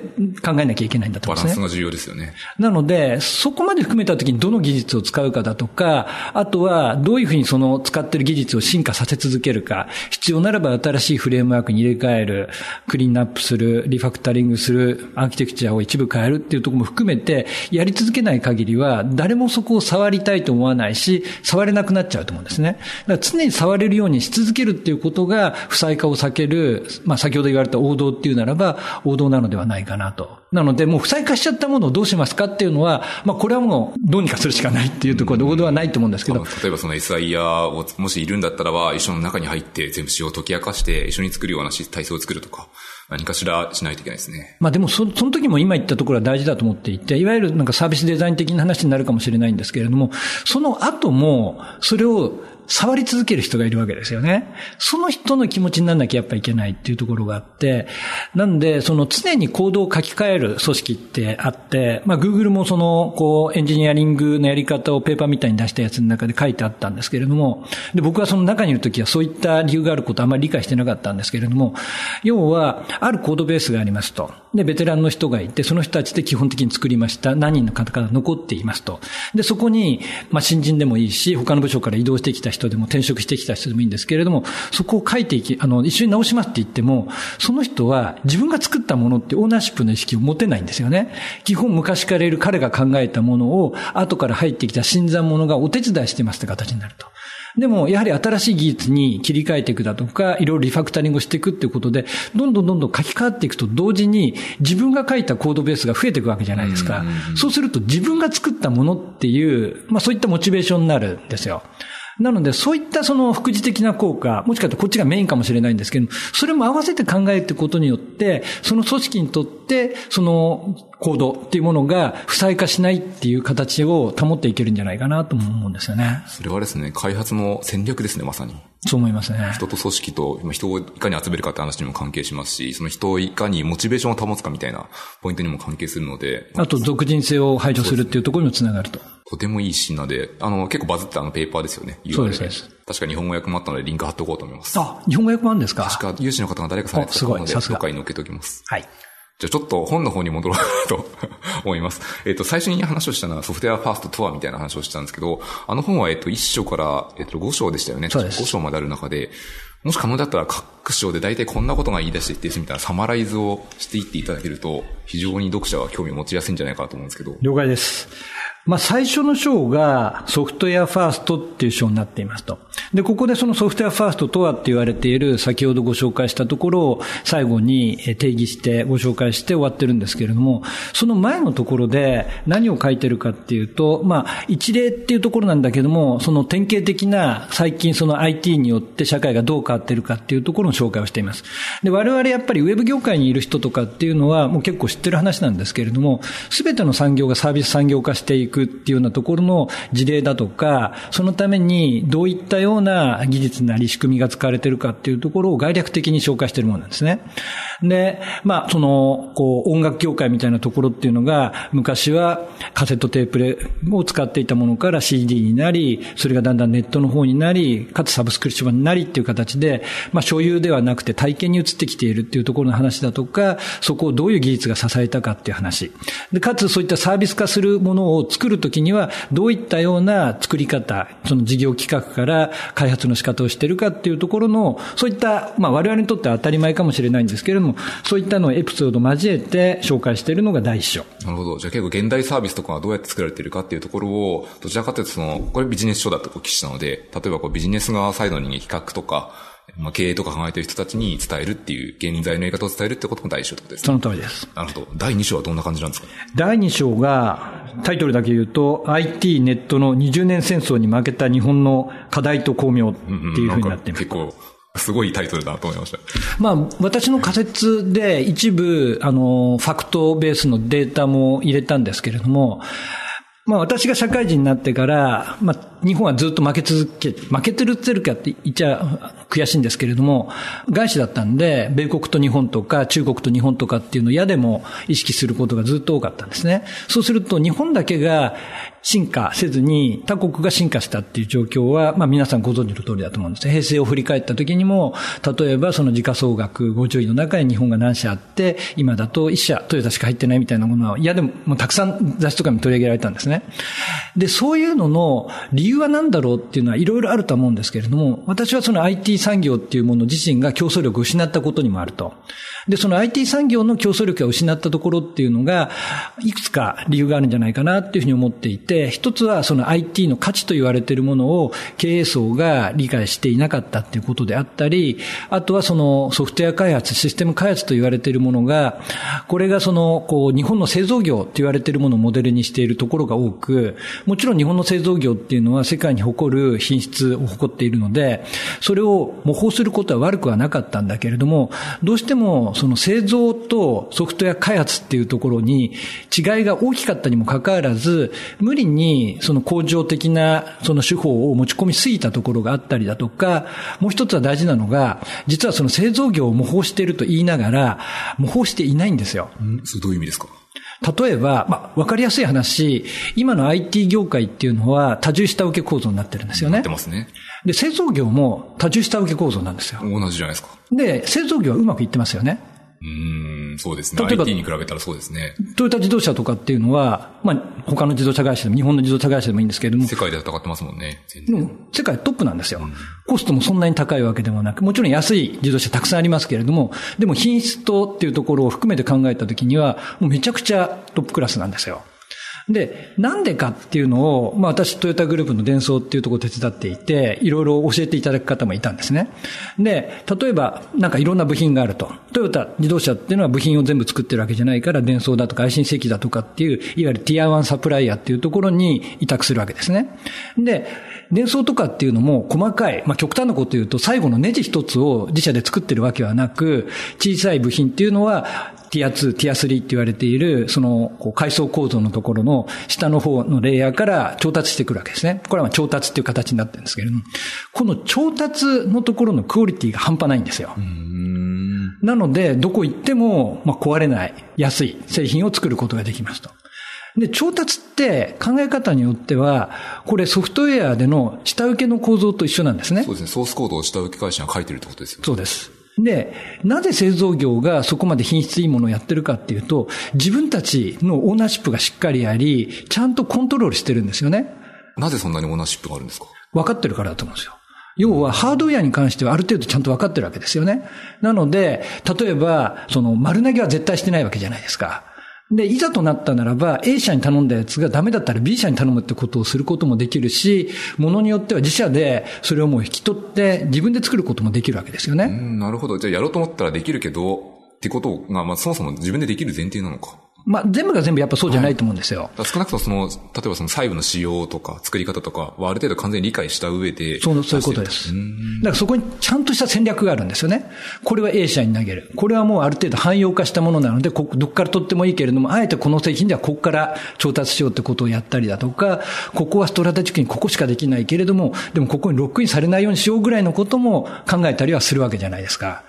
[SPEAKER 2] 考えなきゃいけないんだと思うんです
[SPEAKER 1] ね。バランスが重要ですよね。
[SPEAKER 2] なので、そこまで含めたときにどの技術を使うかだとか、あとはどういうふうにその使ってる技術を進化させ続けるか、必要ならば新しいフレームワークに入れ替える、クリーンアップする、リファクタリングする、アーキテクチャを一部変えるっていうところも含めて、やり続けない限りは、誰もそこを触りたいと思わないし、触れなくなっちゃうと思うんですね。だから常に触れるようにし続けるっていうことが、負債化を避ける、まあ先ほど言われた王道っていうならば、王道なのではないかなと。なので、もう負債化しちゃったものをどうしますかっていうのは、まあこれはもうどうにかするしかないっていうところで王道はないと思うんですけど。
[SPEAKER 1] 例えばその SIR をもしいるんだったらば、一緒の中に入って全部仕様を解き明かして一緒に作るような体制を作るとか。何かしらしないといけないですね。
[SPEAKER 2] まあでもそ、その時も今言ったところは大事だと思っていて、いわゆるなんかサービスデザイン的な話になるかもしれないんですけれども、その後も、それを触り続ける人がいるわけですよね。その人の気持ちにならなきゃやっぱいけないっていうところがあって、なんで、その常に行動を書き換える組織ってあって、まあ Google もその、こう、エンジニアリングのやり方をペーパーみたいに出したやつの中で書いてあったんですけれども、で、僕はその中にいるときはそういった理由があることあまり理解してなかったんですけれども、要は、あるコードベースがありますと。で、ベテランの人がいて、その人たちで基本的に作りました。何人の方から残っていますと。で、そこに、まあ新人でもいいし、他の部署から移動してきた人人でも転職してきた人でもいいんですけれども、そこを書いていき、あの、一緒に直しますって言っても、その人は自分が作ったものってオーナーシップの意識を持てないんですよね。基本昔からいる彼が考えたものを、後から入ってきた新参者がお手伝いしてますって形になると。でも、やはり新しい技術に切り替えていくだとか、いろいろリファクタリングしていくっていうことで、どんどんどんどん書き換わっていくと同時に、自分が書いたコードベースが増えていくわけじゃないですか。そうすると自分が作ったものっていう、まあそういったモチベーションになるんですよ。なので、そういったその副次的な効果、もしかしたらこっちがメインかもしれないんですけど、それも合わせて考えていくことによって、その組織にとって、その行動っていうものが負債化しないっていう形を保っていけるんじゃないかなと思うんですよね。
[SPEAKER 1] それはですね、開発の戦略ですね、まさに。
[SPEAKER 2] そう思いますね。
[SPEAKER 1] 人と組織と、人をいかに集めるかって話にも関係しますし、その人をいかにモチベーションを保つかみたいなポイントにも関係するので。
[SPEAKER 2] あと、属人性を排除するっていうところにもつながると。
[SPEAKER 1] とてもいいシーンなで、あの、結構バズったあのペーパーですよね。
[SPEAKER 2] そうです、そうです。
[SPEAKER 1] 確か日本語訳もあったので、リンク貼っておこうと思います。
[SPEAKER 2] あ、日本語訳もあるんですか？
[SPEAKER 1] 確か、有志の方が誰かされてたので、紹介に載っけておきます。
[SPEAKER 2] はい。
[SPEAKER 1] じゃあちょっと本の方に戻ろうと [laughs] 思います。えっ、と、最初に話をしたのはソフトウェアファーストとはみたいな話をしたんですけど、あの本はえっ、と、1章から、えっ、と、5章でしたよね。
[SPEAKER 2] そうです。
[SPEAKER 1] 5章まである中で、もし可能だったら各章で大体こんなことが言い出していってみたいなサマライズをしていっていただけると、非常に読者は興味を持ちやすいんじゃないかなと思うんですけど。
[SPEAKER 2] 了解です。まあ、最初の章がソフトウェアファーストっていう章になっていますと。で、ここでそのソフトウェアファーストとはって言われている先ほどご紹介したところを最後に定義してご紹介して終わってるんですけれども、その前のところで何を書いてるかっていうと、まあ、一例っていうところなんだけども、その典型的な最近その IT によって社会がどう変わってるかっていうところの紹介をしています。で、我々やっぱりウェブ業界にいる人とかっていうのはもう結構知ってる話なんですけれども、すべての産業がサービス産業化していくくっていうようなところの事例だとか、そのためにどういったような技術なり仕組みが使われているかっていうところを概略的に紹介しているものなんですね。で、まあ、その、こう、音楽業界みたいなところっていうのが、昔はカセットテープレを使っていたものから CD になり、それがだんだんネットの方になり、かつサブスクリプションになりっていう形で、まあ、所有ではなくて体験に移ってきているっていうところの話だとか、そこをどういう技術が支えたかっていう話。で、かつそういったサービス化するものを作作るときには、どういったような作り方、その事業企画から開発の仕方をしてるかっていうところの、そういった、まあ我々にとっては当たり前かもしれないんですけれども、そういったのをエピソード交えて紹介しているのが第一章。
[SPEAKER 1] なるほど。じゃあ結構現代サービスとかがどうやって作られているかっていうところを、どちらかというとその、これビジネス書だとお聞きしたので、例えばこうビジネス側サイドに企画とか、まあ、経営とか考えている人たちに伝えるっていう、現在のやり方を伝えるってことも第一章ってことです
[SPEAKER 2] ね。その通りです。
[SPEAKER 1] なるほど。第二章はどんな感じなんですか？
[SPEAKER 2] 第二章が、タイトルだけ言うと、IT ネットの20年戦争に負けた日本の課題と巧妙っていうふうになっています。
[SPEAKER 1] うんうん、結構、すごいタイトルだなと思いました。
[SPEAKER 2] まあ、私の仮説で一部、あの、ファクトベースのデータも入れたんですけれども、まあ私が社会人になってから、まあ日本はずっと負け続け、負けてるってるかって言っちゃ悔しいんですけれども、外資だったんで、米国と日本とか中国と日本とかっていうのを嫌でも意識することがずっと多かったんですね。そうすると日本だけが進化せずに他国が進化したっていう状況は、まあ皆さんご存知の通りだと思うんです。平成を振り返った時にも、例えばその時価総額50位の中に日本が何社あって、今だと1社トヨタしか入ってないみたいなものは、いやでももうたくさん雑誌とかに取り上げられたんですね。で、そういうのの理由は何だろうっていうのはいろいろあると思うんですけれども、私はその IT 産業っていうもの自身が競争力を失ったことにもあると。で、その IT 産業の競争力が失ったところっていうのが、いくつか理由があるんじゃないかなっていうふうに思っていて、一つはその IT の価値と言われているものを経営層が理解していなかったっていうことであったり、あとはそのソフトウェア開発、システム開発と言われているものが、これがその、こう、日本の製造業と言われているものをモデルにしているところが多く、もちろん日本の製造業っていうのは世界に誇る品質を誇っているので、それを模倣することは悪くはなかったんだけれども、どうしてもその製造とソフトウェア開発っていうところに違いが大きかったにもかかわらず、無理にその工場的なその手法を持ち込みすぎたところがあったりだとか、もう一つは大事なのが、実はその製造業を模倣していると言いながら、模倣していないんですよ。
[SPEAKER 1] んそれどういう意味ですか？
[SPEAKER 2] 例えば、まあ、わかりやすい話、今の IT 業界っていうのは多重下請け構造になってるんですよね。
[SPEAKER 1] なってますね。
[SPEAKER 2] で、製造業も多重下請け構造なんですよ。
[SPEAKER 1] 同じじゃないですか。
[SPEAKER 2] で、製造業はうまくいってますよね。
[SPEAKER 1] うん、そうですね。例えば IT に比べたらそうですね。
[SPEAKER 2] トヨタ自動車とかっていうのは、まあ、他の自動車会社でも、日本の自動車会社でもいいんですけれども。
[SPEAKER 1] 世界で戦ってますもんね。
[SPEAKER 2] でも、世界トップなんですよ、うん。コストもそんなに高いわけでもなく、もちろん安い自動車たくさんありますけれども、でも品質とっていうところを含めて考えたときには、もうめちゃくちゃトップクラスなんですよ。で、なんでかっていうのを、まあ私、トヨタグループの伝送っていうところを手伝っていて、いろいろ教えていただく方もいたんですね。で、例えば、なんかいろんな部品があると。トヨタ自動車っていうのは部品を全部作ってるわけじゃないから、伝送だとか IC 設だとかっていう、いわゆるティア1サプライヤーっていうところに委託するわけですね。で、伝送とかっていうのも細かい、まあ極端なこと言うと最後のネジ一つを自社で作ってるわけはなく、小さい部品っていうのはティア2、ティア3って言われている、その、こう階層構造のところの下の方のレイヤーから調達してくるわけですね。これは調達っていう形になってるんですけれども、この調達のところのクオリティが半端ないんですよ。なので、どこ行っても、まあ、壊れない、安い製品を作ることができますと。で、調達って考え方によっては、これソフトウェアでの下請けの構造と一緒なんですね。
[SPEAKER 1] そうですね。ソースコードを下請け会社が書いてるってことですよね。
[SPEAKER 2] そうです。で、なぜ製造業がそこまで品質いいものをやってるかっていうと、自分たちのオーナーシップがしっかりあり、ちゃんとコントロールしてるんですよね。
[SPEAKER 1] なぜそんなにオーナーシップがあるんですか？
[SPEAKER 2] 分かってるからだと思うんですよ。要は、ハードウェアに関してはある程度ちゃんと分かってるわけですよね。なので、例えば、その丸投げは絶対してないわけじゃないですか。で、いざとなったならば、A 社に頼んだやつがダメだったら B 社に頼むってことをすることもできるし、ものによっては自社でそれをもう引き取って自分で作ることもできるわけですよね。
[SPEAKER 1] なるほど。じゃあやろうと思ったらできるけど、ってことが、まあそもそも自分でできる前提なのか。
[SPEAKER 2] まあ、全部が全部やっぱそうじゃないと思うんですよ。
[SPEAKER 1] はい、少なくともその、例えばその細部の仕様とか作り方とかはある程度完全に理解した上で。
[SPEAKER 2] そう、そういうことです。だからそこにちゃんとした戦略があるんですよね。これは A 社に投げる。これはもうある程度汎用化したものなので、こどっから取ってもいいけれども、あえてこの製品ではここから調達しようってことをやったりだとか、ここはストラテジックにここしかできないけれども、でもここにロックインされないようにしようぐらいのことも考えたりはするわけじゃないですか。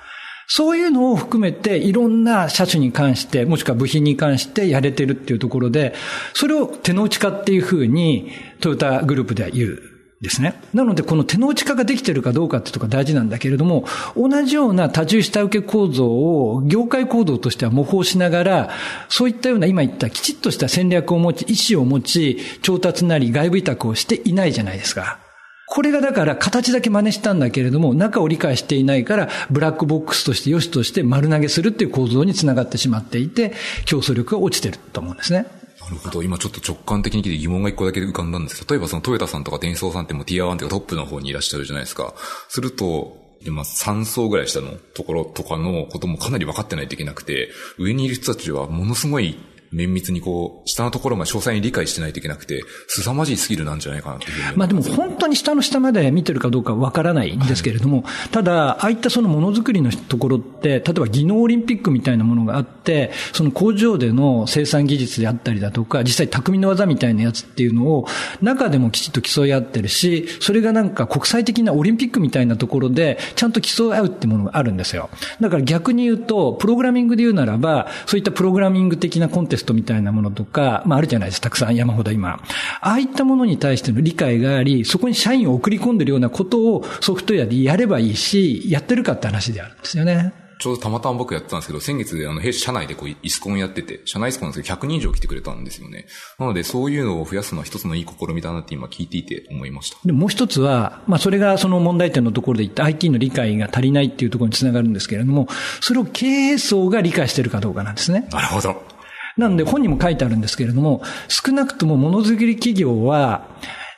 [SPEAKER 2] そういうのを含めていろんな車種に関して、もしくは部品に関してやれてるっていうところで、それを手の内化っていうふうにトヨタグループでは言う。ですね。なので、この手の内化ができてるかどうかってとこが大事なんだけれども、同じような多重下請け構造を業界行動としては模倣しながら、そういったような今言ったきちっとした戦略を持ち、意思を持ち、調達なり外部委託をしていないじゃないですか。これがだから形だけ真似したんだけれども、中を理解していないから、ブラックボックスとして良しとして丸投げするっていう構造につながってしまっていて、競争力が落ちてると思うんですね。
[SPEAKER 1] なるほど。今ちょっと直感的に聞いて疑問が一個だけ浮かんだんですけど、例えばそのトヨタさんとかデンソーさんってもうティア1っていうかトップの方にいらっしゃるじゃないですか。すると、今3層ぐらい下のところとかのこともかなり分かってないといけなくて、上にいる人たちはものすごい綿密にこう、下のところまで詳細に理解してないといけなくて、凄まじいスキルなんじゃないかなっていうふうに
[SPEAKER 2] まあでも本当に下の下まで見てるかどうかわからないんですけれども、はい、ただ、ああいったそのものづくりのところって、例えば技能オリンピックみたいなものがあって、その工場での生産技術であったりだとか、実際匠の技みたいなやつっていうのを、中でもきちっと競い合ってるし、それがなんか国際的なオリンピックみたいなところで、ちゃんと競い合うっていうものがあるんですよ。だから逆に言うと、プログラミングで言うならば、そういったプログラミング的なコンテストみたいなものとか、まああるじゃないですか、たくさん山ほど今。ああいったものに対しての理解があり、そこに社員を送り込んでるようなことをソフトウェアでやればいいし、やってるかって話であるんですよね。
[SPEAKER 1] ちょうどたまたま僕やってたんですけど、先月、あの、弊社社内でこう、イスコンやってて、社内イスコンなんですけど、100人以上来てくれたんですよね。なので、そういうのを増やすのは一つのいい試みだなって今聞いていて思いました。
[SPEAKER 2] で、もう一つは、まあ、それがその問題点のところで言った IT の理解が足りないっていうところにつながるんですけれども、それを経営層が理解してるかどうかなんですね。
[SPEAKER 1] なるほど。
[SPEAKER 2] なので本にも書いてあるんですけれども、少なくともものづくり企業は、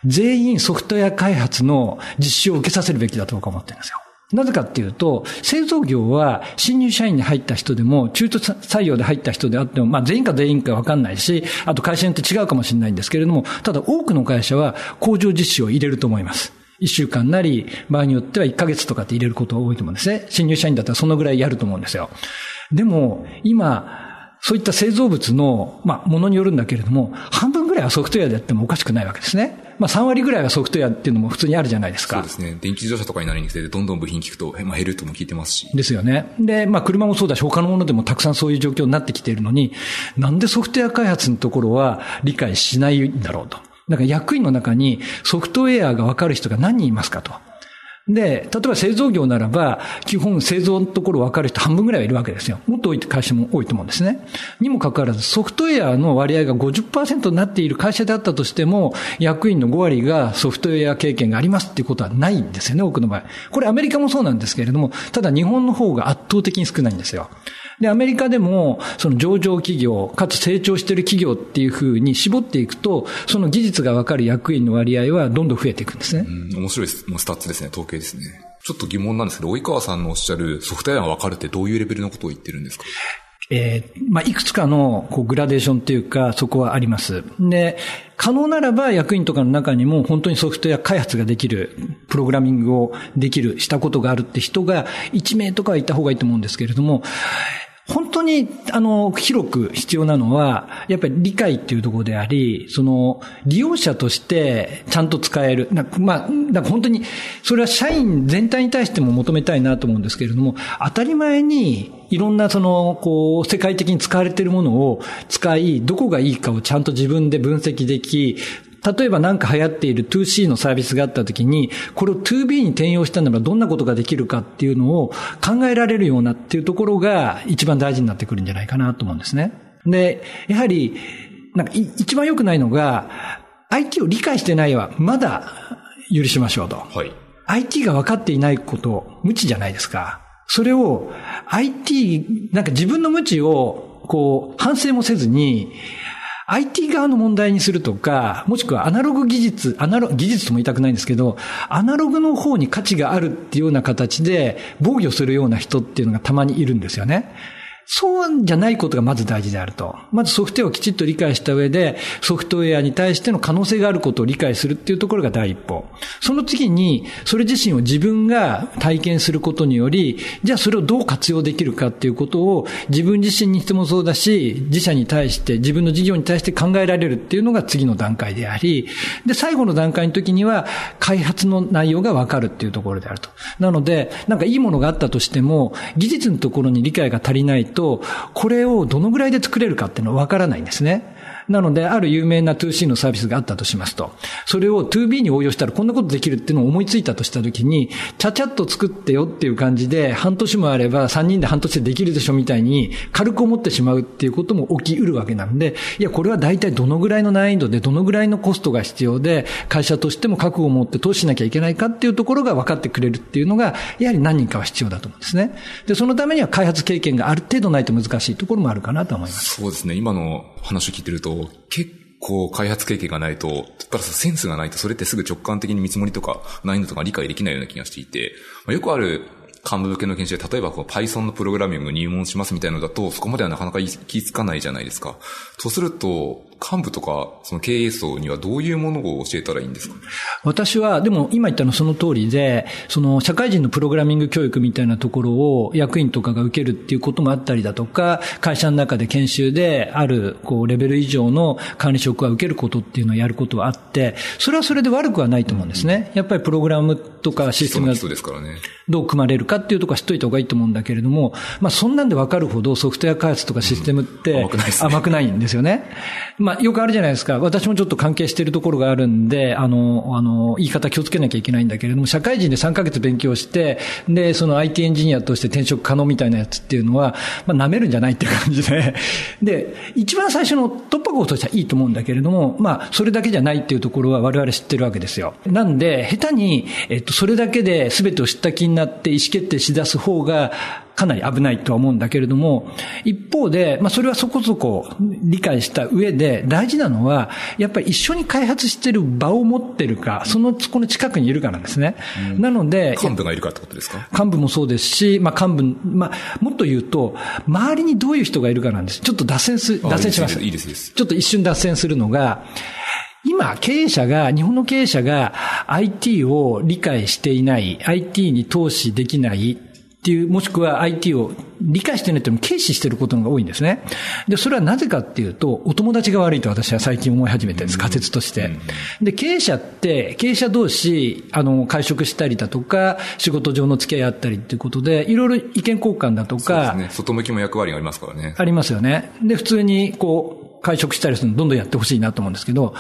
[SPEAKER 2] 全員ソフトウェア開発の実習を受けさせるべきだと僕は思ってるんですよ。なぜかっていうと、製造業は新入社員に入った人でも、中途採用で入った人であっても、まあ全員か全員かわかんないし、あと会社によって違うかもしれないんですけれども、ただ多くの会社は工場実習を入れると思います。一週間なり、場合によっては一ヶ月とかって入れることが多いと思うんですね。新入社員だったらそのぐらいやると思うんですよ。でも、今、そういった製造物の、まあ、ものによるんだけれども、半分ぐらいはソフトウェアでやってもおかしくないわけですね。まあ、3割ぐらいはソフトウェアっていうのも普通にあるじゃないですか。
[SPEAKER 1] そうですね。電気自動車とかになりに来て、どんどん部品聞くと、まあ、減るとも聞いてますし。
[SPEAKER 2] ですよね。で、まあ、車もそうだし、他のものでもたくさんそういう状況になってきているのに、なんでソフトウェア開発のところは理解しないんだろうと。だから役員の中にソフトウェアがわかる人が何人いますかと。で、例えば製造業ならば、基本製造のところ分かる人半分ぐらいはいるわけですよ。もっと多い会社も多いと思うんですね。にもかかわらず、ソフトウェアの割合が50%になっている会社であったとしても、役員の5割がソフトウェア経験がありますっていうことはないんですよね、多くの場合。これアメリカもそうなんですけれども、ただ日本の方が圧倒的に少ないんですよ。で、アメリカでも、その上場企業、かつ成長している企業っていうふうに絞っていくと、その技術がわかる役員の割合はどんどん増えていくんですね。
[SPEAKER 1] うん、面白いもうスタッツですね、統計ですね。ちょっと疑問なんですけど、及川さんのおっしゃるソフトウェアがわかるってどういうレベルのことを言ってるんですか？
[SPEAKER 2] えー、まあ、いくつかの、こう、グラデーションというか、そこはあります。で、可能ならば役員とかの中にも本当にソフトウェア開発ができる、プログラミングをできる、したことがあるって人が1名とかはいた方がいいと思うんですけれども、本当に、あの、広く必要なのは、やっぱり理解っていうところであり、その、利用者としてちゃんと使える。まあ、だか本当に、それは社員全体に対しても求めたいなと思うんですけれども、当たり前に、いろんなその、こう、世界的に使われているものを使い、どこがいいかをちゃんと自分で分析でき、例えば何か流行っている 2C のサービスがあったときに、これを 2B に転用したならどんなことができるかっていうのを考えられるようなっていうところが一番大事になってくるんじゃないかなと思うんですね。で、やはり、なんか一番良くないのが、IT を理解してないはまだ許しましょうと。はい。IT が分かっていないこと、無知じゃないですか。それを IT、なんか自分の無知をこう反省もせずに、IT 側の問題にするとか、もしくはアナログ技術、アナログ、技術とも言いたくないんですけど、アナログの方に価値があるっていうような形で防御するような人っていうのがたまにいるんですよね。そうじゃないことがまず大事であると。まずソフトウェアをきちっと理解した上で、ソフトウェアに対しての可能性があることを理解するっていうところが第一歩。その次に、それ自身を自分が体験することにより、じゃあそれをどう活用できるかっていうことを自分自身にしてもそうだし、自社に対して、自分の事業に対して考えられるっていうのが次の段階であり、で、最後の段階の時には、開発の内容がわかるっていうところであると。なので、なんかいいものがあったとしても、技術のところに理解が足りないと、と、これをどのぐらいで作れるかっていうのは分からないんですね。なので、ある有名な 2C のサービスがあったとしますと、それを 2B に応用したらこんなことできるっていうのを思いついたとしたときに、ちゃちゃっと作ってよっていう感じで、半年もあれば3人で半年でできるでしょみたいに、軽く思ってしまうっていうことも起きうるわけなんで、いや、これは大体どのぐらいの難易度で、どのぐらいのコストが必要で、会社としても覚悟を持って投資しなきゃいけないかっていうところが分かってくれるっていうのが、やはり何人かは必要だと思うんですね。で、そのためには開発経験がある程度ないと難しいところもあるかなと思います。
[SPEAKER 1] そうですね。今の話を聞いてると、結構、開発経験がないと、プラスセンスがないと、それってすぐ直感的に見積もりとか難易度とか理解できないような気がしていて、ま、よくある幹部向けの研修で、例えばこの Python のプログラミング入門しますみたいなのだと、そこまではなかなか気づかないじゃないですか。とすると、幹部とか、その経営層にはどういうものを教えたらいいんですか？
[SPEAKER 2] 私は、でも今言ったのその通りで、その社会人のプログラミング教育みたいなところを役員とかが受けるっていうこともあったりだとか、会社の中で研修である、こう、レベル以上の管理職は受けることっていうのをやることはあって、それはそれで悪くはないと思うんですね。やっぱりプログラムとかシステムがどう組まれるかっていうところは知っといた方がいいと思うんだけれども、まあそんなんでわかるほどソフトウェア開発とかシステムって甘くないんですよね。まあまあよくあるじゃないですか。私もちょっと関係しているところがあるんで、あの、あの、言い方気をつけなきゃいけないんだけれども、社会人で3ヶ月勉強して、で、その IT エンジニアとして転職可能みたいなやつっていうのは、まあ舐めるんじゃないっていう感じで、で、一番最初の突破口としてはいいと思うんだけれども、まあそれだけじゃないっていうところは我々知ってるわけですよ。なんで、下手に、えっと、それだけで全てを知った気になって意思決定し出す方が、かなり危ないとは思うんだけれども、一方で、まあそれはそこそこ理解した上で、大事なのは、やっぱり一緒に開発してる場を持ってるか、その、そこの近くにいるかなんですね。うん、なので、
[SPEAKER 1] 幹部がいるかってことですか？
[SPEAKER 2] 幹部もそうですし、まあ幹部、まあ、もっと言うと、周りにどういう人がいるかなんです。ちょっと脱線す、脱線します。
[SPEAKER 1] いいです、いいです。
[SPEAKER 2] ちょっと一瞬脱線するのが、今、経営者が、日本の経営者が IT を理解していない、IT に投資できないっていう、もしくは IT を理解してないっていうのを軽視してることが多いんですね。で、それはなぜかっていうと、お友達が悪いと私は最近思い始めてるんです、仮説として。で、経営者って、経営者同士、あの、会食したりだとか、仕事上の付き合いあったりっていうことで、いろいろ意見交換だとか。そうです
[SPEAKER 1] ね。外向きも役割がありますからね。
[SPEAKER 2] ありますよね。で、普通に、こう、会食したりするのどんどんやってほしいなと思うんですけど、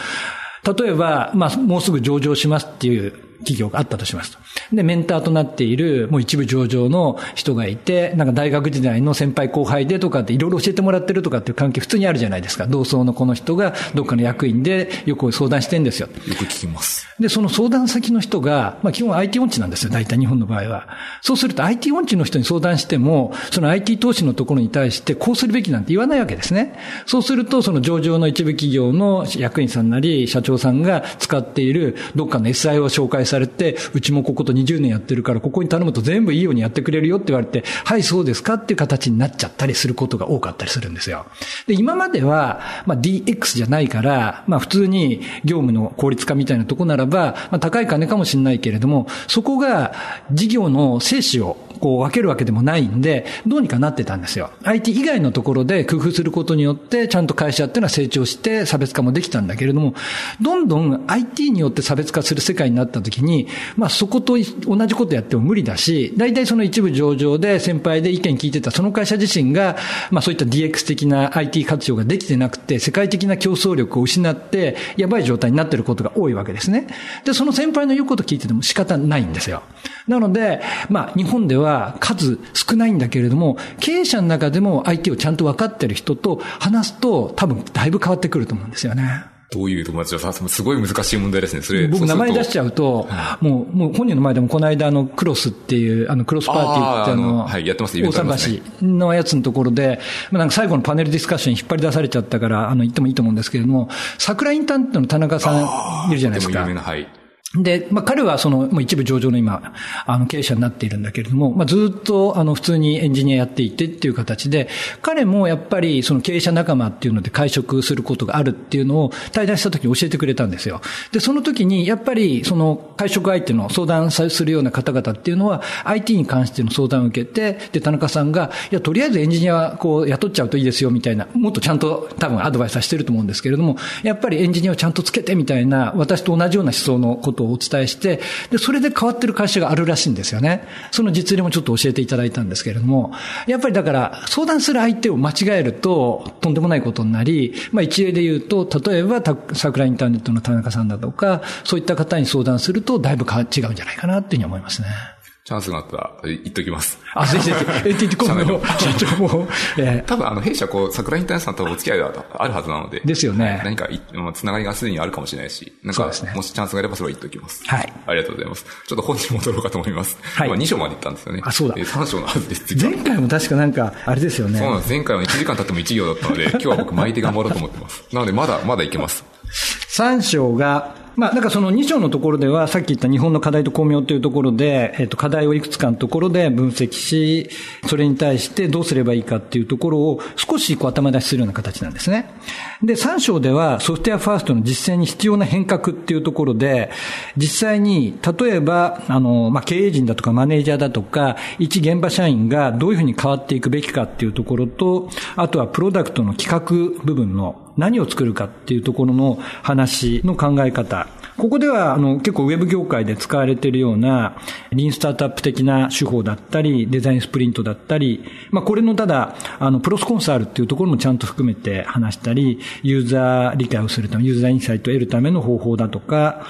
[SPEAKER 2] 例えば、まあ、もうすぐ上場しますっていう企業があったとしますと。で、メンターとなっている、もう一部上場の人がいて、なんか大学時代の先輩後輩でとかっていろいろ教えてもらってるとかっていう関係普通にあるじゃないですか。同窓のこの人がどっかの役員でよく相談してんですよ。よ
[SPEAKER 1] く聞きます。
[SPEAKER 2] で、その相談先の人が、まあ基本 IT 音痴なんですよ。大体日本の場合は。そうすると IT 音痴の人に相談しても、その IT 投資のところに対してこうするべきなんて言わないわけですね。そうすると、その上場の一部企業の役員さんなり、社長さんが使っているどっかの SI を紹介されて、うちもここと20年やってるから、ここに頼むと全部いいようにやってくれるよって言われて、はい、そうですかっていう形になっちゃったりすることが多かったりするんですよ。で、今までは、まあ DX じゃないから、まあ普通に業務の効率化みたいなとこならば、まあ高い金かもしれないけれども、そこが事業の生死をこう分けるわけでもないんで、どうにかなってたんですよ。IT 以外のところで工夫することによって、ちゃんと会社っていうのは成長して差別化もできたんだけれども、どんどん IT によって差別化する世界になった時に、まあそこと同じことやっても無理だし、大体その一部上場で先輩で意見聞いてたその会社自身が、まあそういった DX 的な IT 活用ができてなくて、世界的な競争力を失って、やばい状態になっていることが多いわけですね。で、その先輩の言うこと聞いてても仕方ないんですよ。なので、まあ日本ではは数少ないんだけれども、経営者の中でも相手をちゃんと分かってる人と話すと多分だいぶ変わってくると思うんですよね。
[SPEAKER 1] どういう友達だすごい難しい問題ですね。それ、
[SPEAKER 2] 僕名前出しちゃうと、もう、もう本人の前でもこの間あのクロスっていう、あのクロスパーティーってあの、
[SPEAKER 1] はい、やってます、
[SPEAKER 2] 大阪市のやつのところで、まあなんか最後のパネルディスカッションに引っ張り出されちゃったから、あの言ってもいいと思うんですけれども、桜インターネットの田中さんいるじゃないですか。
[SPEAKER 1] はい。
[SPEAKER 2] で、まあ、彼はその、もう一部上場の今、あの、経営者になっているんだけれども、まあ、ずっと、あの、普通にエンジニアやっていてっていう形で、彼もやっぱり、その経営者仲間っていうので会食することがあるっていうのを対談した時に教えてくれたんですよ。で、その時に、やっぱり、その会食相手の相談するような方々っていうのは、IT に関しての相談を受けて、で、田中さんが、いや、とりあえずエンジニア、こう、雇っちゃうといいですよ、みたいな、もっとちゃんと多分アドバイスはしてると思うんですけれども、やっぱりエンジニアをちゃんとつけてみたいな、私と同じような思想のことをお伝えして、で、それで変わってる会社があるらしいんですよね。その実例もちょっと教えていただいたんですけれども、やっぱりだから、相談する相手を間違えると、とんでもないことになり、まあ一例で言うと、例えば、桜インターネットの田中さんだとか、そういった方に相談すると、だいぶ違うんじゃないかなっていうふうに思いますね。
[SPEAKER 1] チャンスがあったら言っときます。
[SPEAKER 2] あ、ぜひぜひ。コムの社長も。
[SPEAKER 1] えー、[laughs] 多分あの、弊社こう、桜インターネットさんとお付き合いがあるはずなので。
[SPEAKER 2] ですよね。
[SPEAKER 1] 何か、つながりがすでにあるかもしれないし、なんか、ね、もしチャンスがあればそれは言っときます。
[SPEAKER 2] はい。
[SPEAKER 1] ありがとうございます。ちょっと本に戻ろうかと思います。はい。今2章まで行ったんですよね。
[SPEAKER 2] あ、そうだ。
[SPEAKER 1] 3章のはずです。
[SPEAKER 2] 前回も確かなんか、あれですよね。
[SPEAKER 1] そうなんです。前回は1時間経っても1行だったので、今日は僕巻いて頑張ろうと思ってます。なので、まだ、まだいけます。[laughs]
[SPEAKER 2] 3章が、まあ、だかその2章のところでは、さっき言った日本の課題と巧妙というところで、えっと、課題をいくつかのところで分析し、それに対してどうすればいいかっていうところを少しこう頭出しするような形なんですね。で、3章ではソフトウェアファーストの実践に必要な変革っていうところで、実際に、例えば、あの、まあ、経営陣だとかマネージャーだとか、一現場社員がどういうふうに変わっていくべきかっていうところと、あとはプロダクトの企画部分の何を作るかっていうところの話の考え方。ここでは、あの、結構ウェブ業界で使われているような、リンスタートアップ的な手法だったり、デザインスプリントだったり、まあ、これのただ、あの、プロスコンサルっていうところもちゃんと含めて話したり、ユーザー理解をするため、ユーザーインサイトを得るための方法だとか、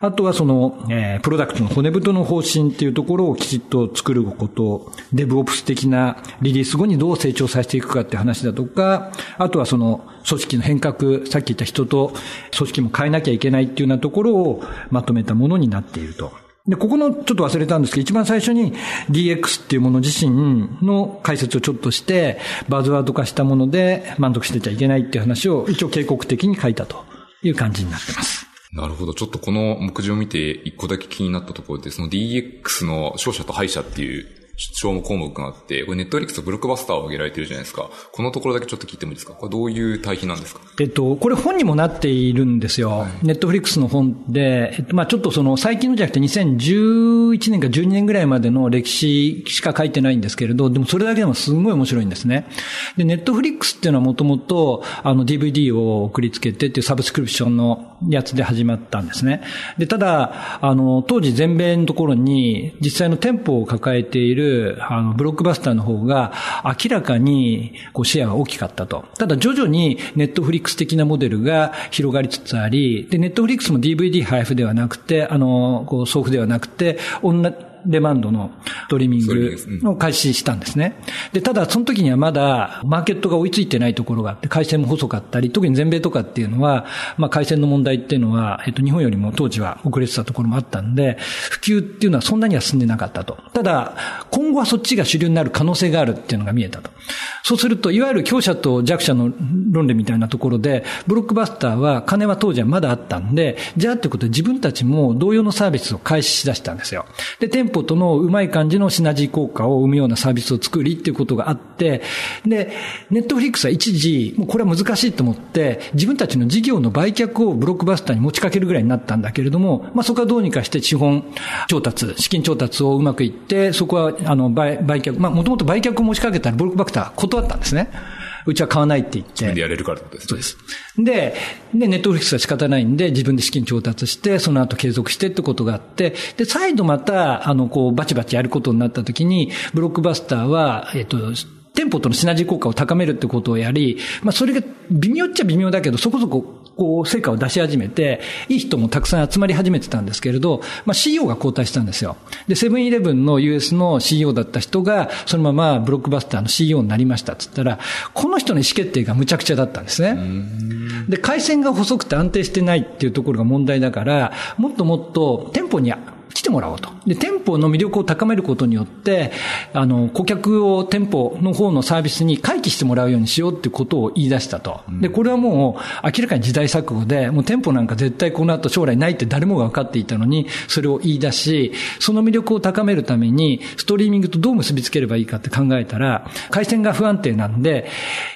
[SPEAKER 2] あとはその、えー、プロダクトの骨太の方針っていうところをきちっと作ること、デブオプス的なリリース後にどう成長させていくかって話だとか、あとはその組織の変革、さっき言った人と組織も変えなきゃいけないっていうようなところをまとめたものになっていると。で、ここのちょっと忘れたんですけど、一番最初に DX っていうもの自身の解説をちょっとして、バズワード化したもので満足してちゃいけないっていう話を一応警告的に書いたという感じになってます。
[SPEAKER 1] なるほど。ちょっとこの目次を見て一個だけ気になったところで、その DX の勝者と敗者っていう消耗項目があって、これネットフリックスとブロックバスターを挙げられてるじゃないですか。このところだけちょっと聞いてもいいですか？これどういう対比なんですか？
[SPEAKER 2] えっと、これ本にもなっているんですよ。ネットフリックスの本で、えっと、まあちょっとその最近のじゃなくて2011年か12年ぐらいまでの歴史しか書いてないんですけれど、でもそれだけでもすごい面白いんですね。で、ネットフリックスっていうのはもともと、あの DVD を送りつけてっていうサブスクリプションのやつで始まったんですね。で、ただ、あの、当時全米のところに実際の店舗を抱えているあの、ブロックバスターの方が明らかに、こう、シェアが大きかったと。ただ、徐々にネットフリックス的なモデルが広がりつつあり、で、ネットフリックスも DVD 配布ではなくて、あの、こう、送付ではなくて、デマンドのストリーミングを開始したんですね。で、ただその時にはまだマーケットが追いついてないところがあって、回線も細かったり、特に全米とかっていうのは、まあ回線の問題っていうのは、えっと日本よりも当時は遅れてたところもあったんで、普及っていうのはそんなには進んでなかったと。ただ、今後はそっちが主流になる可能性があるっていうのが見えたと。そうすると、いわゆる強者と弱者の論理みたいなところで、ブロックバスターは金は当時はまだあったんで、じゃあってことで自分たちも同様のサービスを開始しだしたんですよ。で、店舗とのうまい感じのシナジー効果を生むようなサービスを作りっていうことがあって、で、ネットフリックスは一時、もうこれは難しいと思って、自分たちの事業の売却をブロックバスターに持ちかけるぐらいになったんだけれども、まあそこはどうにかして資本調達、資金調達をうまくいって、そこは、あの、売却、まあもともと売却を持ちかけたらブロックバスター断ったんですね。うちは買わないって言って。自
[SPEAKER 1] 分でやれるからってことです、
[SPEAKER 2] ね、そうです。で、で、ネットフリックスは仕方ないんで、自分で資金調達して、その後継続してってことがあって、で、再度また、あの、こう、バチバチやることになった時に、ブロックバスターは、えっと、店舗とのシナジー効果を高めるってことをやり、まあそれが微妙っちゃ微妙だけど、そこそここう成果を出し始めて、いい人もたくさん集まり始めてたんですけれど、まあ CEO が交代したんですよ。で、セブンイレブンの US の CEO だった人が、そのままブロックバスターの CEO になりましたっつったら、この人の意思決定が無茶苦茶だったんですね。で、回線が細くて安定してないっていうところが問題だから、もっともっと店舗に来てもらおうと。で、店舗の魅力を高めることによって、あの、顧客を店舗の方のサービスに回帰してもらうようにしようってことを言い出したと。で、これはもう明らかに時代錯誤で、もう店舗なんか絶対この後将来ないって誰もが分かっていたのに、それを言い出し、その魅力を高めるために、ストリーミングとどう結びつければいいかって考えたら、回線が不安定なんで、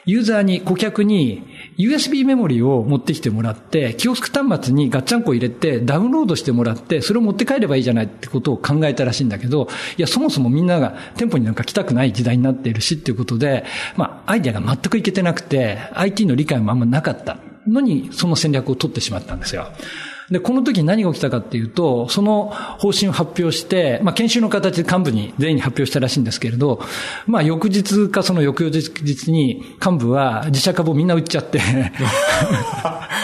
[SPEAKER 2] ユーザーに、顧客に USB メモリを持ってきてもらって、キオスク端末にガッチャンコ入れてダウンロードしてもらって、それを持って帰ればいいじゃないってことを考えたらしいんだけど、いや、そもそもみんなが店舗になんか来たくない時代になっているしっていうことで、まあ、アイデアが全くいけてなくて、IT の理解もあんまなかったのに、その戦略を取ってしまったんですよ。で、この時何が起きたかっていうと、その方針を発表して、まあ、研修の形で幹部に全員に発表したらしいんですけれど、まあ、翌日かその翌々日に幹部は自社株をみんな売っちゃって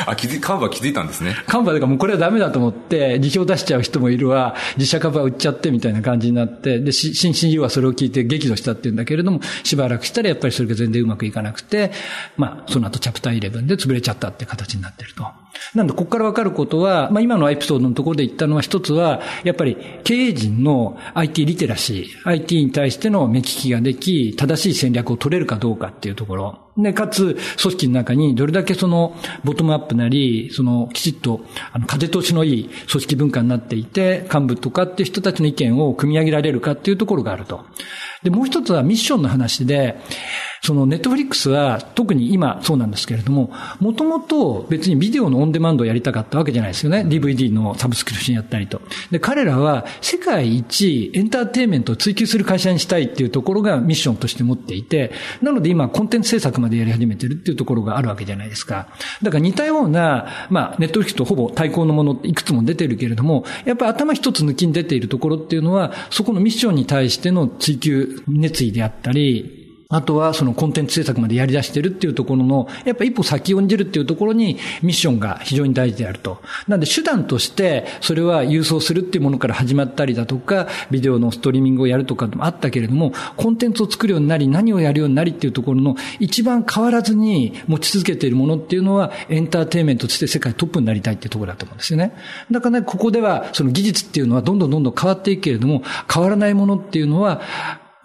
[SPEAKER 1] あ、気づ、幹部は気づいたんですね。
[SPEAKER 2] 幹部はだからもうこれはダメだと思って、辞表出しちゃう人もいるわ、自社株は売っちゃってみたいな感じになって、で、新 CEO はそれを聞いて激怒したっていうんだけれども、しばらくしたらやっぱりそれが全然うまくいかなくて、まあ、その後チャプター11で潰れちゃったって形になってると。なんで、ここからわかることは、まあ今のエピソードのところで言ったのは一つは、やっぱり経営陣の IT リテラシー、IT に対しての目利きができ、正しい戦略を取れるかどうかっていうところ。で、かつ、組織の中にどれだけその、ボトムアップなり、その、きちっと、あの、風通しのいい組織文化になっていて、幹部とかっていう人たちの意見を組み上げられるかっていうところがあると。で、もう一つはミッションの話で、そのネットフリックスは特に今そうなんですけれども、もともと別にビデオのオンデマンドをやりたかったわけじゃないですよね。DVD のサブスクリプションやったりと。で、彼らは世界一エンターテインメントを追求する会社にしたいっていうところがミッションとして持っていて、なので今コンテンツ制作までやり始めてるっていうところがあるわけじゃないですか。だから似たような、まあ、ネットフリックスとほぼ対抗のものいくつも出てるけれども、やっぱり頭一つ抜きに出ているところっていうのは、そこのミッションに対しての追求、熱意であったり、あとはそのコンテンツ制作までやり出してるっていうところの、やっぱ一歩先を先んじるっていうところにミッションが非常に大事であると。なんで手段としてそれは郵送するっていうものから始まったりだとか、ビデオのストリーミングをやるとかもあったけれども、コンテンツを作るようになり、何をやるようになりっていうところの一番変わらずに持ち続けているものっていうのはエンターテイメントとして世界トップになりたいっていうところだと思うんですよね。だからね、ここではその技術っていうのはどんどんどんどん変わっていくけれども、変わらないものっていうのは、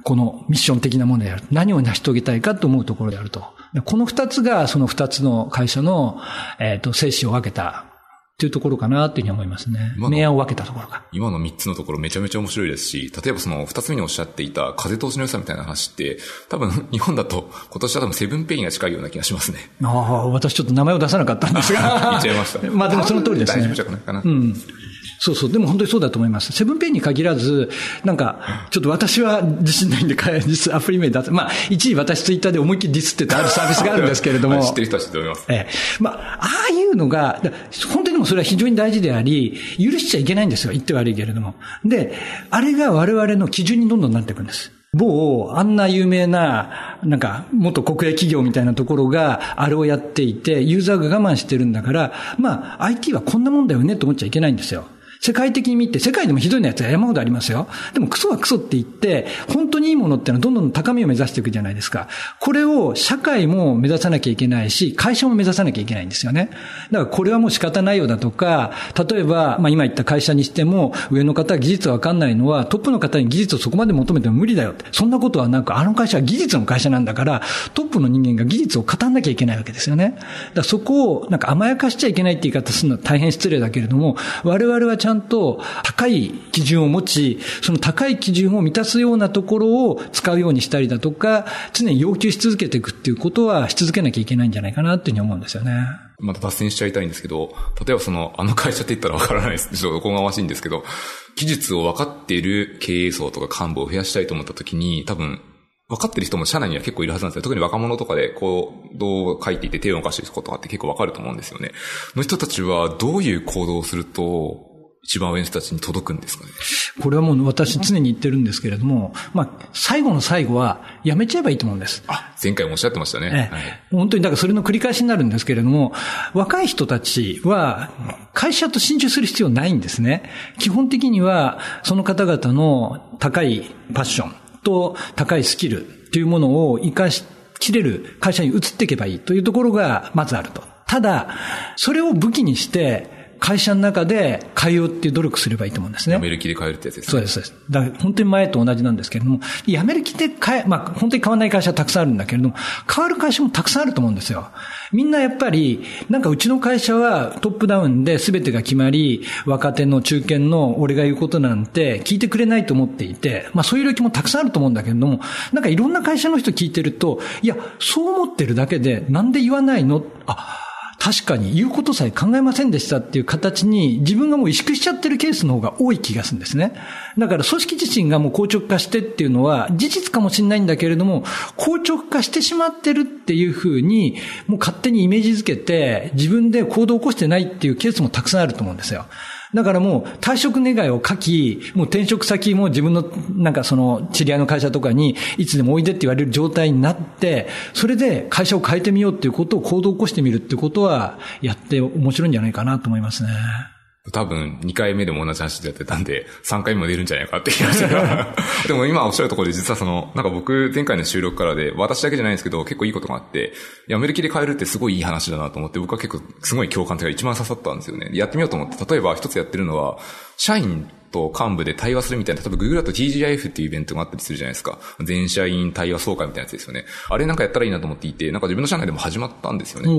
[SPEAKER 2] このミッション的なものである。何を成し遂げたいかと思うところであると。この二つがその二つの会社の、えっ、ー、と、精神を分けたっていうところかなというふうに思いますね。明暗を分けたところか。
[SPEAKER 1] 今の三つのところめちゃめちゃ面白いですし、例えばその二つ目におっしゃっていた風通しの良さみたいな話って、多分 [laughs] 日本だと今年は多分セブンペインが近いような気がしますね。
[SPEAKER 2] ああ、私ちょっと名前を出さなかったんですが。[laughs]
[SPEAKER 1] 言っちゃいました。[laughs]
[SPEAKER 2] まあでもその通りですね。
[SPEAKER 1] 大丈夫じゃないかな。
[SPEAKER 2] うん。そうそう。でも本当にそうだと思います。セブンペイに限らず、なんか、ちょっと私は自信ないんで、[laughs] 実アプリ名出す。まあ、一時私ツイッターで思いっきりディスってたあるサービスがあるんですけれども。
[SPEAKER 1] 知ってる人は知っております。
[SPEAKER 2] ええ。まあ、ああいうのが、本当にもそれは非常に大事であり、許しちゃいけないんですよ。言って悪いけれども。で、あれが我々の基準にどんどんなっていくんです。某、あんな有名な、なんか、元国営企業みたいなところが、あれをやっていて、ユーザーが我慢してるんだから、まあ、IT はこんなもんだよねと思っちゃいけないんですよ。世界的に見て、世界でもひどいなやつは山ほどありますよ。でもクソはクソって言って、本当にいいものってのはどんどん高みを目指していくじゃないですか。これを社会も目指さなきゃいけないし、会社も目指さなきゃいけないんですよね。だからこれはもう仕方ないようだとか、例えば、まあ今言った会社にしても、上の方は技術わかんないのは、トップの方に技術をそこまで求めても無理だよって。そんなことはなく、あの会社は技術の会社なんだから、トップの人間が技術を語んなきゃいけないわけですよね。だからそこをなんか甘やかしちゃいけないって言い方するのは大変失礼だけれども、我々はちゃんんと高い基準を持ち、その高い基準を満たすようなところを使うようにしたりだとか、常に要求し続けていくっていうことはし続けなきゃいけないんじゃないかなっていうふうに思うんですよね。
[SPEAKER 1] また脱線しちゃいたいんですけど、例えばその、あの会社って言ったらわからないです。ちょっとおこがましいんですけど、技術を分かっている経営層とか幹部を増やしたいと思った時に、多分、分かってる人も社内には結構いるはずなんですよ。特に若者とかで、こう、どう書いていて手を動かしていくことがあって結構分かると思うんですよね。の人たちはどういう行動をすると、一番上の人たちに届くんですかね
[SPEAKER 2] これはもう私常に言ってるんですけれども、まあ、最後の最後はやめちゃえばいいと思うんです。
[SPEAKER 1] あ、前回もおっしゃってましたね。
[SPEAKER 2] はい、本当に、だからそれの繰り返しになるんですけれども、若い人たちは会社と心中する必要ないんですね。基本的にはその方々の高いパッションと高いスキルというものを活かしきれる会社に移っていけばいいというところがまずあると。ただ、それを武器にして、会社の中で変えようっていう努力すればいいと思うんですね。
[SPEAKER 1] 辞める気で変えるってやつです
[SPEAKER 2] ね。そうです、そうです。だから本当に前と同じなんですけれども、辞める気で変え、まあ本当に変わらない会社はたくさんあるんだけれども、変わる会社もたくさんあると思うんですよ。みんなやっぱり、なんかうちの会社はトップダウンで全てが決まり、若手の中堅の俺が言うことなんて聞いてくれないと思っていて、まあそういう領域もたくさんあると思うんだけれども、なんかいろんな会社の人聞いてると、いや、そう思ってるだけでなんで言わないの？あ、確かに言うことさえ考えませんでしたっていう形に自分がもう萎縮しちゃってるケースの方が多い気がするんですね。だから組織自身がもう硬直化してっていうのは事実かもしれないんだけれども、硬直化してしまってるっていうふうにもう勝手にイメージづけて自分で行動を起こしてないっていうケースもたくさんあると思うんですよ。だからもう退職願を書き、もう転職先も自分のなんかその知り合いの会社とかにいつでもおいでって言われる状態になって、それで会社を変えてみようっていうことを行動を起こしてみるっていうことはやって面白いんじゃないかなと思いますね。
[SPEAKER 1] 多分2回目でも同じ話でやってたんで、3回目も出るんじゃないかって気がして [laughs] でも今おっしゃるところで実はその、なんか僕前回の収録からで、私だけじゃないんですけど、結構いいことがあって、辞める気で変えるってすごいいい話だなと思って、僕は結構すごい共感というか一番刺さったんですよね。やってみようと思って、例えば一つやってるのは、社員と幹部で対話するみたいな、例えば Google だと TGIF っていうイベントがあったりするじゃないですか。全社員対話総会みたいなやつですよね。あれなんかやったらいいなと思っていて、なんか自分の社内でも始まったんですよね。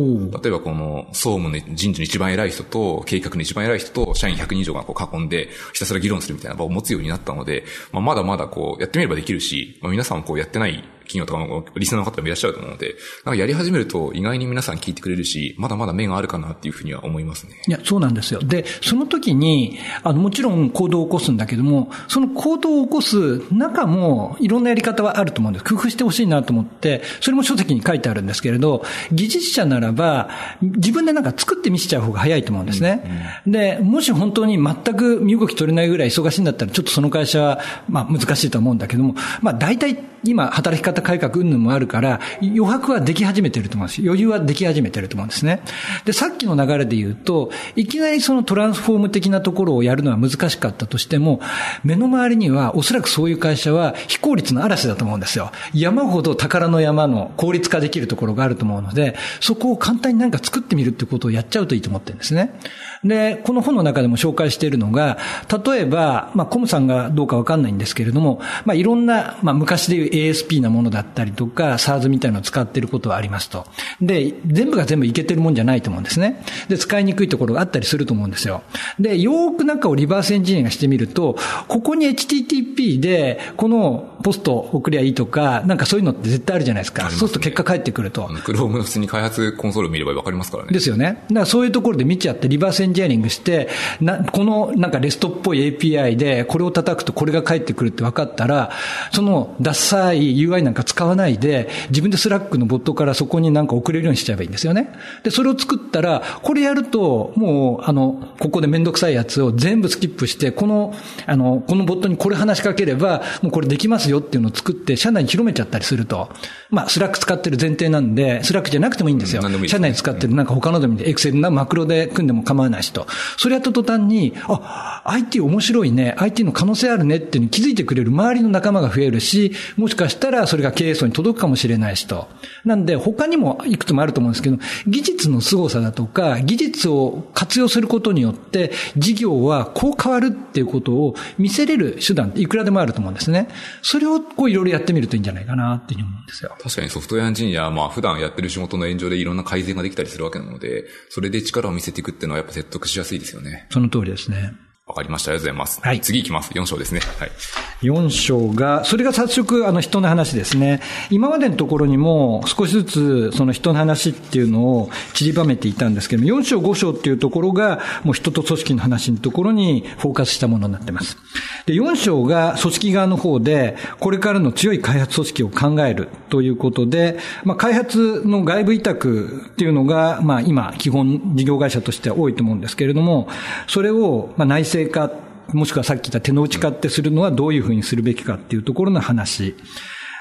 [SPEAKER 1] 例えばこの総務の人事の一番偉い人と、計画の一番偉い人と、社員100人以上がこう囲んで、ひたすら議論するみたいな場を持つようになったので、まあ、まだまだこう、やってみればできるし、まあ、皆さんもこうやってない企業とかもリスナーの方もいらっしゃると思うので、なんかやり始めると意外に皆さん聞いてくれるし、まだまだ目があるかなっていうふうには思いますね。
[SPEAKER 2] いや、そうなんですよ。で、その時に、あの、もちろん行動を起こすんだけども、その行動を起こす中もいろんなやり方はあると思うんです。工夫してほしいなと思って、それも書籍に書いてあるんですけれど、技術者ならば、自分でなんか作って見せちゃう方が早いと思うんですね。うんうん、で、もし本当に全く身動き取れないぐらい忙しいんだったら、ちょっとその会社は、まあ難しいと思うんだけども、まあ大体今働き方改革云々もあるから、余白はでき始めてると思うんです。余裕はでき始めてると思うんですね。で、さっきの流れで言うと、いきなりそのトランスフォーム的なところをやるのは難しかったとしても、目の周りにはおそらくそういう会社は非効率の嵐だと思うんですよ。山ほど宝の山の効率化できるところがあると思うので、そこを簡単になんか作ってみるってことをやっちゃうといいと思ってるんですね。で、この本の中でも紹介しているのが、例えば、まあ、コムさんがどうかわかんないんですけれども、まあ、いろんな、まあ、昔でいう ASP なものだったりとか、SARS みたいなのを使っていることはありますと。で、全部が全部いけてるもんじゃないと思うんですね。で、使いにくいところがあったりすると思うんですよ。で、よーく中をリバースエンジニアがしてみると、ここに HTTP で、このポスト送りゃいいとか、なんかそういうのって絶対あるじゃないですか。すね、そうすると結果返ってくると。
[SPEAKER 1] ククロームの普通に開発コンソール見ればわかりますからね。
[SPEAKER 2] ですよね。だからそういうところで見ちゃって、リバースエンンジニアリングして、な、このなんか REST っぽい API で、これを叩くとこれが返ってくるって分かったら、そのダッサい UI なんか使わないで、自分でスラックのボットからそこになんか送れるようにしちゃえばいいんですよね。で、それを作ったら、これやると、もう、あの、ここでめんどくさいやつを全部スキップして、この、あの、このボットにこれ話しかければ、もうこれできますよっていうのを作って、社内に広めちゃったりすると、まあ、スラック使ってる前提なんで、スラックじゃなくてもいいんですよ。社内に使ってるなんか他のでもいいエクセルのマクロで組んでも構わないしと。それやった途端に、あ、IT 面白いね、IT の可能性あるねっていうに気づいてくれる周りの仲間が増えるし、もしかしたらそれが経営層に届くかもしれないしと。なんで、他にもいくつもあると思うんですけど、技術の凄さだとか、技術を活用することによって、事業はこう変わるっていうことを見せれる手段っていくらでもあると思うんですね。それをこういろいろやってみるといいんじゃないかなっていうふうに思うんですよ。
[SPEAKER 1] 確かにソフトウェアエンジニアはまあ普段やってる仕事の炎上でいろんな改善ができたりするわけなので、それで力を見せていくっていうのはやっぱ説得しやすいですよね。
[SPEAKER 2] その通りですね。
[SPEAKER 1] わかりました。ありがとうございます。はい。次行きます。4章ですね。はい。
[SPEAKER 2] 4章が、それが早速、あの、人の話ですね。今までのところにも、少しずつ、その人の話っていうのを散りばめていたんですけども、4章、5章っていうところが、もう人と組織の話のところにフォーカスしたものになってます。で、4章が組織側の方で、これからの強い開発組織を考えるということで、まあ、開発の外部委託っていうのが、まあ、今、基本事業会社としては多いと思うんですけれども、それを、まあ、内性化、もしくはさっき言った手の内化ってするのはどういうふうにするべきかっていうところの話。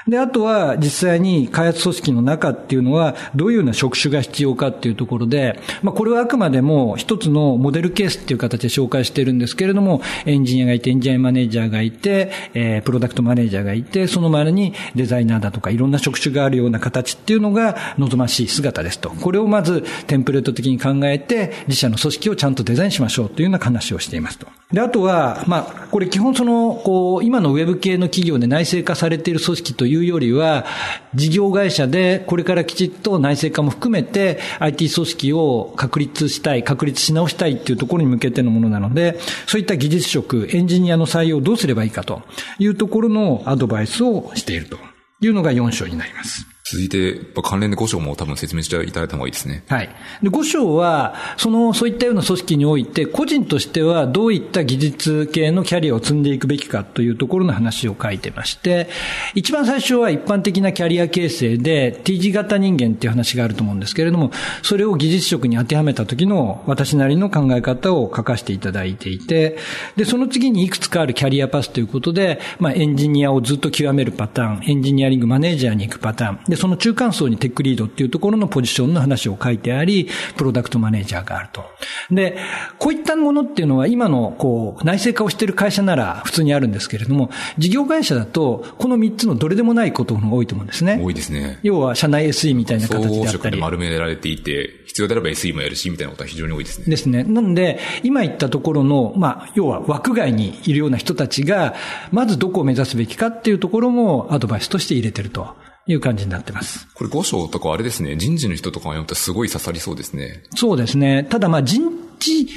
[SPEAKER 2] で、あとは実際に開発組織の中っていうのはどういうような職種が必要かっていうところで、まあこれはあくまでも一つのモデルケースっていう形で紹介してるんですけれども、エンジニアがいて、エンジニアマネージャーがいて、えー、プロダクトマネージャーがいて、その周りにデザイナーだとかいろんな職種があるような形っていうのが望ましい姿ですと。これをまずテンプレート的に考えて、自社の組織をちゃんとデザインしましょうというような話をしていますと。で、あとは、まあ、これ基本その、こう、今のウェブ系の企業で内製化されている組織といういうよりは、事業会社でこれからきちっと内製化も含めて IT 組織を確立したい、確立し直したいっていうところに向けてのものなので、そういった技術職、エンジニアの採用をどうすればいいかというところのアドバイスをしているというのが4章になります。
[SPEAKER 1] 続いて、関連で5章も多分説明していただいた方がいいですね。
[SPEAKER 2] はい。で、5章は、その、そういったような組織において、個人としてはどういった技術系のキャリアを積んでいくべきかというところの話を書いてまして、一番最初は一般的なキャリア形成で、T 字型人間っていう話があると思うんですけれども、それを技術職に当てはめた時の私なりの考え方を書かせていただいていて、で、その次にいくつかあるキャリアパスということで、まあ、エンジニアをずっと極めるパターン、エンジニアリングマネージャーに行くパターン、で、その中間層にテックリードっていうところのポジションの話を書いてあり、プロダクトマネージャーがあると。で、こういったものっていうのは今のこう内製化をしている会社なら普通にあるんですけれども、事業会社だとこの3つのどれでもないことが多いと思うんですね。
[SPEAKER 1] 多いですね。
[SPEAKER 2] 要は社内 SE みたいな形であったり。
[SPEAKER 1] で丸められていて、必要であれば SE もやるし、みたいなことは非常に多いですね。
[SPEAKER 2] ですね。なんで、今言ったところの、まあ、要は枠外にいるような人たちが、まずどこを目指すべきかっていうところもアドバイスとして入れてると。いう感じになってます。
[SPEAKER 1] これ5章とかあれですね、人事の人とかが読むとすごい刺さりそうですね。
[SPEAKER 2] そうですね。ただまあ人事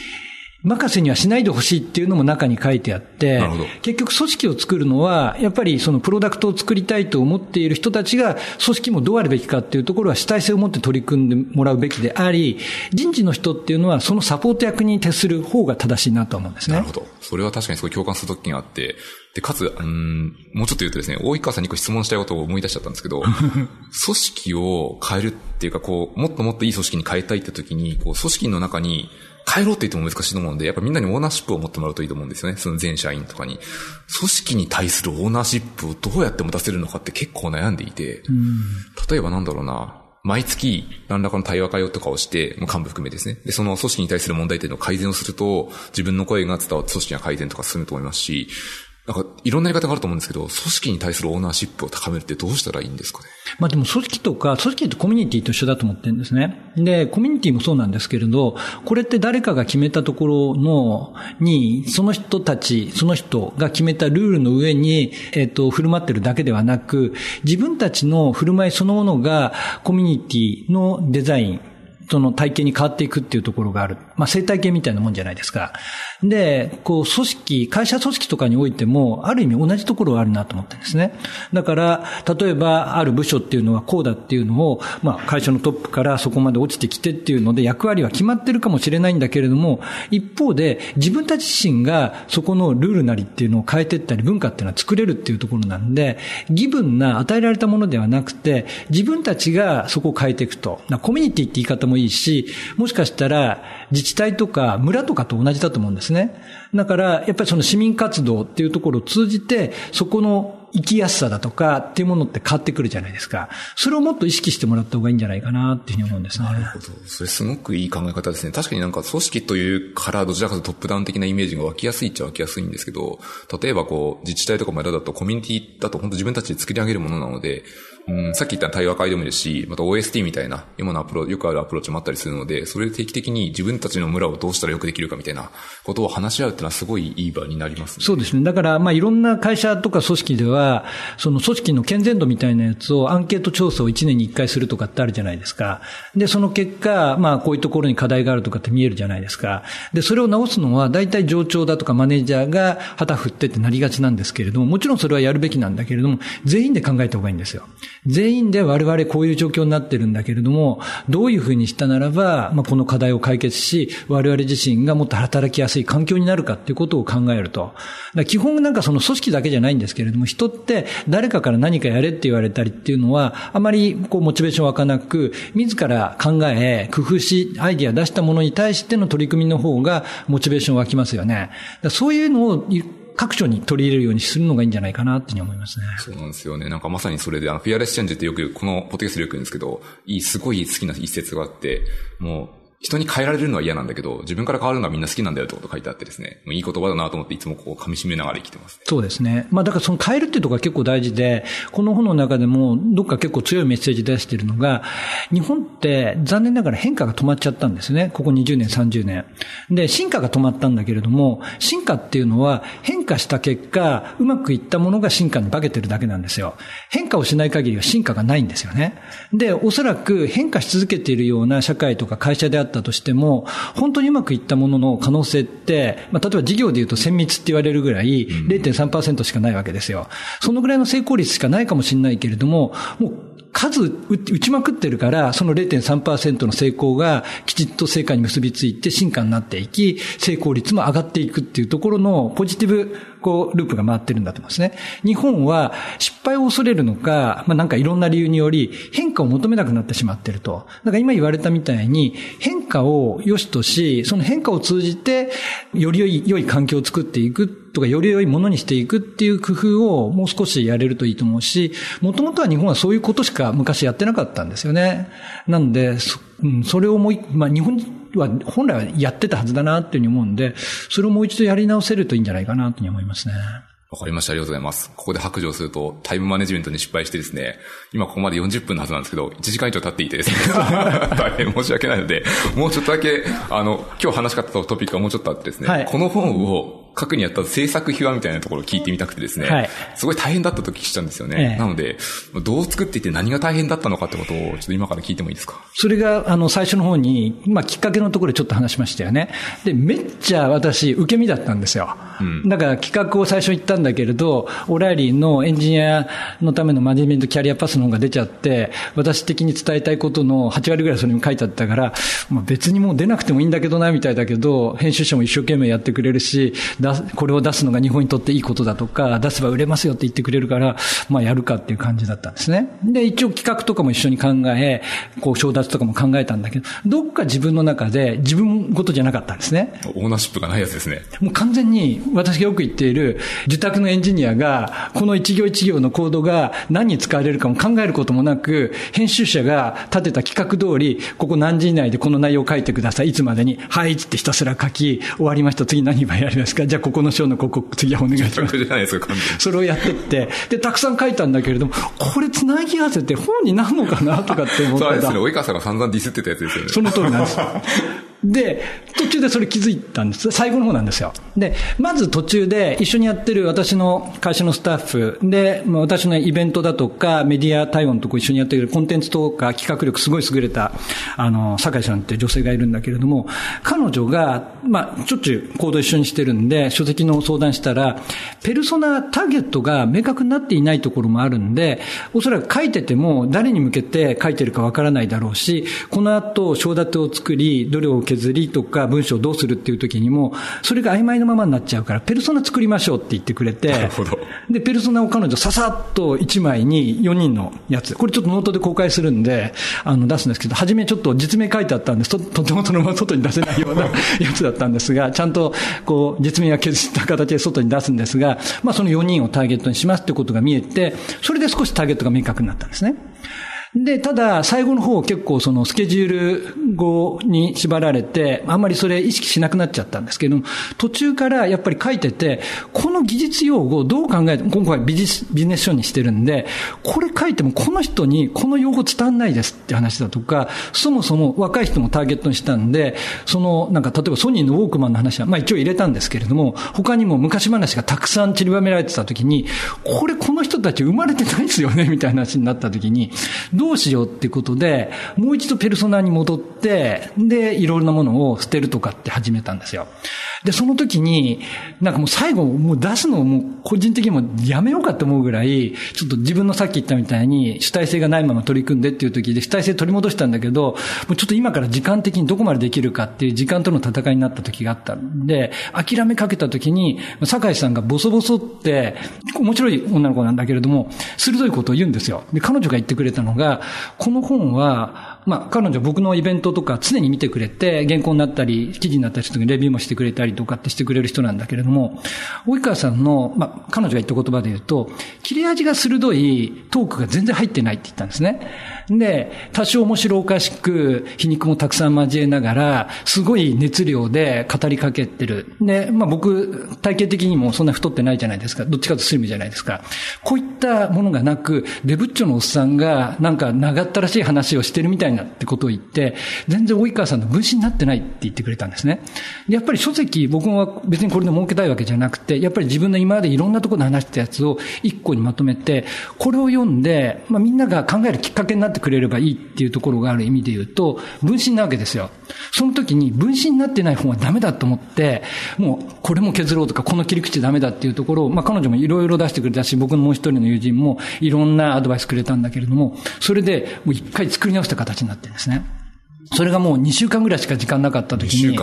[SPEAKER 2] 任せにはしないでほしいっていうのも中に書いてあって、結局組織を作るのは、やっぱりそのプロダクトを作りたいと思っている人たちが、組織もどうあるべきかっていうところは主体性を持って取り組んでもらうべきであり、人事の人っていうのはそのサポート役に徹する方が正しいなと思うんですね。
[SPEAKER 1] なるほど。それは確かにすごい共感するときがあって、で、かつ、うん、もうちょっと言うとですね、大井川さんに個質問したいことを思い出しちゃったんですけど、[laughs] 組織を変えるっていうか、こう、もっともっといい組織に変えたいって時に、こう、組織の中に、帰ろうって言っても難しいと思うんで、やっぱみんなにオーナーシップを持ってもらうといいと思うんですよね。その全社員とかに。組織に対するオーナーシップをどうやって持たせるのかって結構悩んでいて、例えばなんだろうな、毎月何らかの対話会をとかをして、幹部含めですね。で、その組織に対する問題点の改善をすると、自分の声が伝わって組織が改善とか進むと思いますし、なんか、いろんなやり方があると思うんですけど、組織に対するオーナーシップを高めるってどうしたらいいんですかね？
[SPEAKER 2] まあでも組織とか、組織とコミュニティと一緒だと思ってるんですね。で、コミュニティもそうなんですけれど、これって誰かが決めたところの、に、その人たち、その人が決めたルールの上に、えっ、ー、と、振る舞ってるだけではなく、自分たちの振る舞いそのものが、コミュニティのデザイン、その体系に変わっていくっていうところがある。まあ生態系みたいなもんじゃないですか。で、こう、組織、会社組織とかにおいても、ある意味同じところがあるなと思ってるんですね。だから、例えば、ある部署っていうのはこうだっていうのを、まあ、会社のトップからそこまで落ちてきてっていうので、役割は決まってるかもしれないんだけれども、一方で、自分たち自身がそこのルールなりっていうのを変えていったり、文化っていうのは作れるっていうところなんで、義分な与えられたものではなくて、自分たちがそこを変えていくと。コミュニティって言い方もいいし、もしかしたら自治体とか村とかと同じだと思うんですですね。だから、やっぱりその市民活動っていうところを通じて、そこの生きやすさだとかっていうものって変わってくるじゃないですか。それをもっと意識してもらった方がいいんじゃないかなっていうふうに思うんですね。
[SPEAKER 1] なるほど。それすごくいい考え方ですね。確かになんか組織というからどちらかとトップダウン的なイメージが湧きやすいっちゃ湧きやすいんですけど、例えばこう自治体とか村だとコミュニティだと本当自分たちで作り上げるものなので、うん、さっき言った対話会でもいいですし、また OST みたいな、今のアプロよくあるアプローチもあったりするので、それで定期的に自分たちの村をどうしたらよくできるかみたいなことを話し合うっていうのはすごいいい場になります
[SPEAKER 2] ね。そうですね。だから、まあいろんな会社とか組織では、その組織の健全度みたいなやつをアンケート調査を1年に1回するとかってあるじゃないですか。で、その結果、まあこういうところに課題があるとかって見えるじゃないですか。で、それを直すのは大体上長だとかマネージャーが旗振ってってなりがちなんですけれども、もちろんそれはやるべきなんだけれども、全員で考えた方がいいんですよ。全員で我々こういう状況になってるんだけれども、どういうふうにしたならば、まあ、この課題を解決し、我々自身がもっと働きやすい環境になるかっていうことを考えると。基本なんかその組織だけじゃないんですけれども、人って誰かから何かやれって言われたりっていうのは、あまりこうモチベーション湧かなく、自ら考え、工夫し、アイディア出したものに対しての取り組みの方がモチベーション湧きますよね。そういうのを各所に取り入れるようにするのがいいんじゃないかなっていうふうに思いますね。
[SPEAKER 1] そうなんですよね。なんかまさにそれで、あの、フィアレスチェンジってよく、このポテキストでよく言うんですけど、いい、すごい好きな一節があって、もう、人に変えられるのは嫌なんだけど、自分から変わるのはみんな好きなんだよってこと書いてあってですね、いい言葉だなと思っていつもこう噛み締めながら生きてます、ね、
[SPEAKER 2] そうですね。まあだからその変えるっていうところが結構大事で、この本の中でもどっか結構強いメッセージ出してるのが、日本って残念ながら変化が止まっちゃったんですね。ここ20年、30年。で、進化が止まったんだけれども、進化っていうのは変化した結果、うまくいったものが進化に化けてるだけなんですよ。変化をしない限りは進化がないんですよね。で、おそらく変化し続けているような社会とか会社であったとしても、本当にうまくいったものの可能性って、まあ、例えば事業で言うと精密って言われるぐらい0.3%しかないわけですよ。そのぐらいの成功率しかないかもしれないけれども、もう数打ちまくってるから、その0.3%の成功がきちっと成果に結びついて進化になっていき、成功率も上がっていくっていうところのポジティブこう、ループが回ってるんだと思いますね。日本は失敗を恐れるのか、まあなんかいろんな理由により変化を求めなくなってしまってると。だから今言われたみたいに変化を良しとし、その変化を通じてより良い、良い環境を作っていくとか、より良いものにしていくっていう工夫をもう少しやれるといいと思うし、もともとは日本はそういうことしか昔やってなかったんですよね。なんで、そ,、うん、それをもう、まあ日本は本来はやってたはずだなっていうふうに思うんで、それをもう一度やり直せるといいんじゃないかなというふうに思いますね。
[SPEAKER 1] わかりました。ありがとうございます。ここで白状すると、タイムマネジメントに失敗してですね、今ここまで40分のはずなんですけど、1時間以上経っていてですね、[laughs] 大変申し訳ないので、もうちょっとだけ、あの、今日話し方とトピックがもうちょっとあってですね、はい、この本を書くにあった制作秘話みたいなところを聞いてみたくてですね、はい、すごい大変だったと聞きしたんですよね。ええ、なので、どう作っていて何が大変だったのかってことを、ちょっと今から聞いてもいいですか？
[SPEAKER 2] それが、あの、最初の方に、まあ、きっかけのところでちょっと話しましたよね。で、めっちゃ私、受け身だったんですよ。うん、だから企画を最初言ったんだけれど、オライリーのエンジニアのためのマネジメントキャリアパスの方が出ちゃって、私的に伝えたいことの8割ぐらいそれに書いてあったから、まあ、別にもう出なくてもいいんだけどな、みたいだけど、編集者も一生懸命やってくれるし、これを出すのが日本にとっていいことだとか、出せば売れますよって言ってくれるから、まあやるかっていう感じだったんですね。で、一応企画とかも一緒に考え、こう、承諾とかも考えたんだけど、どっか自分の中で自分ごとじゃなかったんですね。
[SPEAKER 1] オーナーシップがないやつですね。
[SPEAKER 2] もう完全に私がよく言っている受託のエンジニアが、この一行一行のコードが何に使われるかも考えることもなく、編集者が立てた企画通り、ここ何時以内でこの内容を書いてください。いつまでに。はい、つってひたすら書き、終わりました。次何番やりますかじゃあここの章のここ、次はお願いします。じゃないですか、それをやってって、で、たくさん書いたんだけれども、これ繋ぎ合わせて本になるのかなとかって思ってた。
[SPEAKER 1] そうですね。及川さんが散々ディスってたやつですよね。
[SPEAKER 2] その通りなんです。で、途中でそれ気づいたんです。最後の方なんですよ。で、まず途中で一緒にやってる私の会社のスタッフで、私のイベントだとかメディア対応のとこ一緒にやってるコンテンツとか企画力すごい優れた、あの、酒井さんって女性がいるんだけれども、彼女が、まあ、しょっちゅう行動一緒にしてるんで、書籍の相談したら、ペルソナ、ターゲットが明確になっていないところもあるんで、おそらく書いてても誰に向けて書いてるかわからないだろうし、この後、章立てを作り、どれを削りとか文章をどうするっていう時にも、それが曖昧なままになっちゃうから、ペルソナ作りましょうって言ってくれて、
[SPEAKER 1] なるほど
[SPEAKER 2] で、ペルソナを彼女ささっと1枚に4人のやつ、これちょっとノートで公開するんで、あの、出すんですけど、初めちょっと実名書いてあったんですと、とてもそのまま外に出せないような [laughs] やつだったんですが、ちゃんと、こう、実名は削った形で外に出すんですが、まあその4人をターゲットにしますってことが見えて、それで少しターゲットが明確になったんですね。で、ただ、最後の方結構そのスケジュール語に縛られて、あんまりそれ意識しなくなっちゃったんですけど、途中からやっぱり書いてて、この技術用語をどう考えても、今回ビジビジネス書にしてるんで、これ書いてもこの人にこの用語伝わんないですって話だとか、そもそも若い人もターゲットにしたんで、その、なんか例えばソニーのウォークマンの話は、まあ一応入れたんですけれども、他にも昔話がたくさん散りばめられてた時に、これこの人たち生まれてないですよね、みたいな話になった時に、どうしようってことで、もう一度ペルソナに戻って、で、いろいろなものを捨てるとかって始めたんですよ。で、その時に、なんかもう最後、もう出すのをもう個人的にもやめようかと思うぐらい、ちょっと自分のさっき言ったみたいに主体性がないまま取り組んでっていう時で主体性取り戻したんだけど、もうちょっと今から時間的にどこまでできるかっていう時間との戦いになった時があったんで、諦めかけた時に、酒井さんがボソボソって、面白い女の子なんだけれども、鋭いことを言うんですよ。で、彼女が言ってくれたのが、この本は、まあ、彼女僕のイベントとか常に見てくれて、原稿になったり、記事になったりする時にレビューもしてくれたりとかってしてくれる人なんだけれども、及川さんの、まあ、彼女が言った言葉で言うと、切れ味が鋭いトークが全然入ってないって言ったんですね。で、多少面白おかしく、皮肉もたくさん交えながら、すごい熱量で語りかけてる。で、まあ僕、体型的にもそんな太ってないじゃないですか。どっちかとスリムじゃないですか。こういったものがなく、デブッチョのおっさんが、なんか長ったらしい話をしてるみたいなってことを言って、全然及川さんの分身になってないって言ってくれたんですね。やっぱり書籍、僕は別にこれで儲けたいわけじゃなくて、やっぱり自分の今までいろんなところで話したやつを一個にまとめて、これを読んで、まあみんなが考えるきっかけになってくれればいいっていうところがある意味で言うと、分身なわけですよ。その時に分身になってない本はダメだと思って、もうこれも削ろうとか、この切り口ダメだっていうところを、まあ彼女もいろいろ出してくれたし、僕のもう一人の友人もいろんなアドバイスくれたんだけれども、それでもう一回作り直した形になってるんですね。それがもう2週間ぐらいしか時間なかった時に、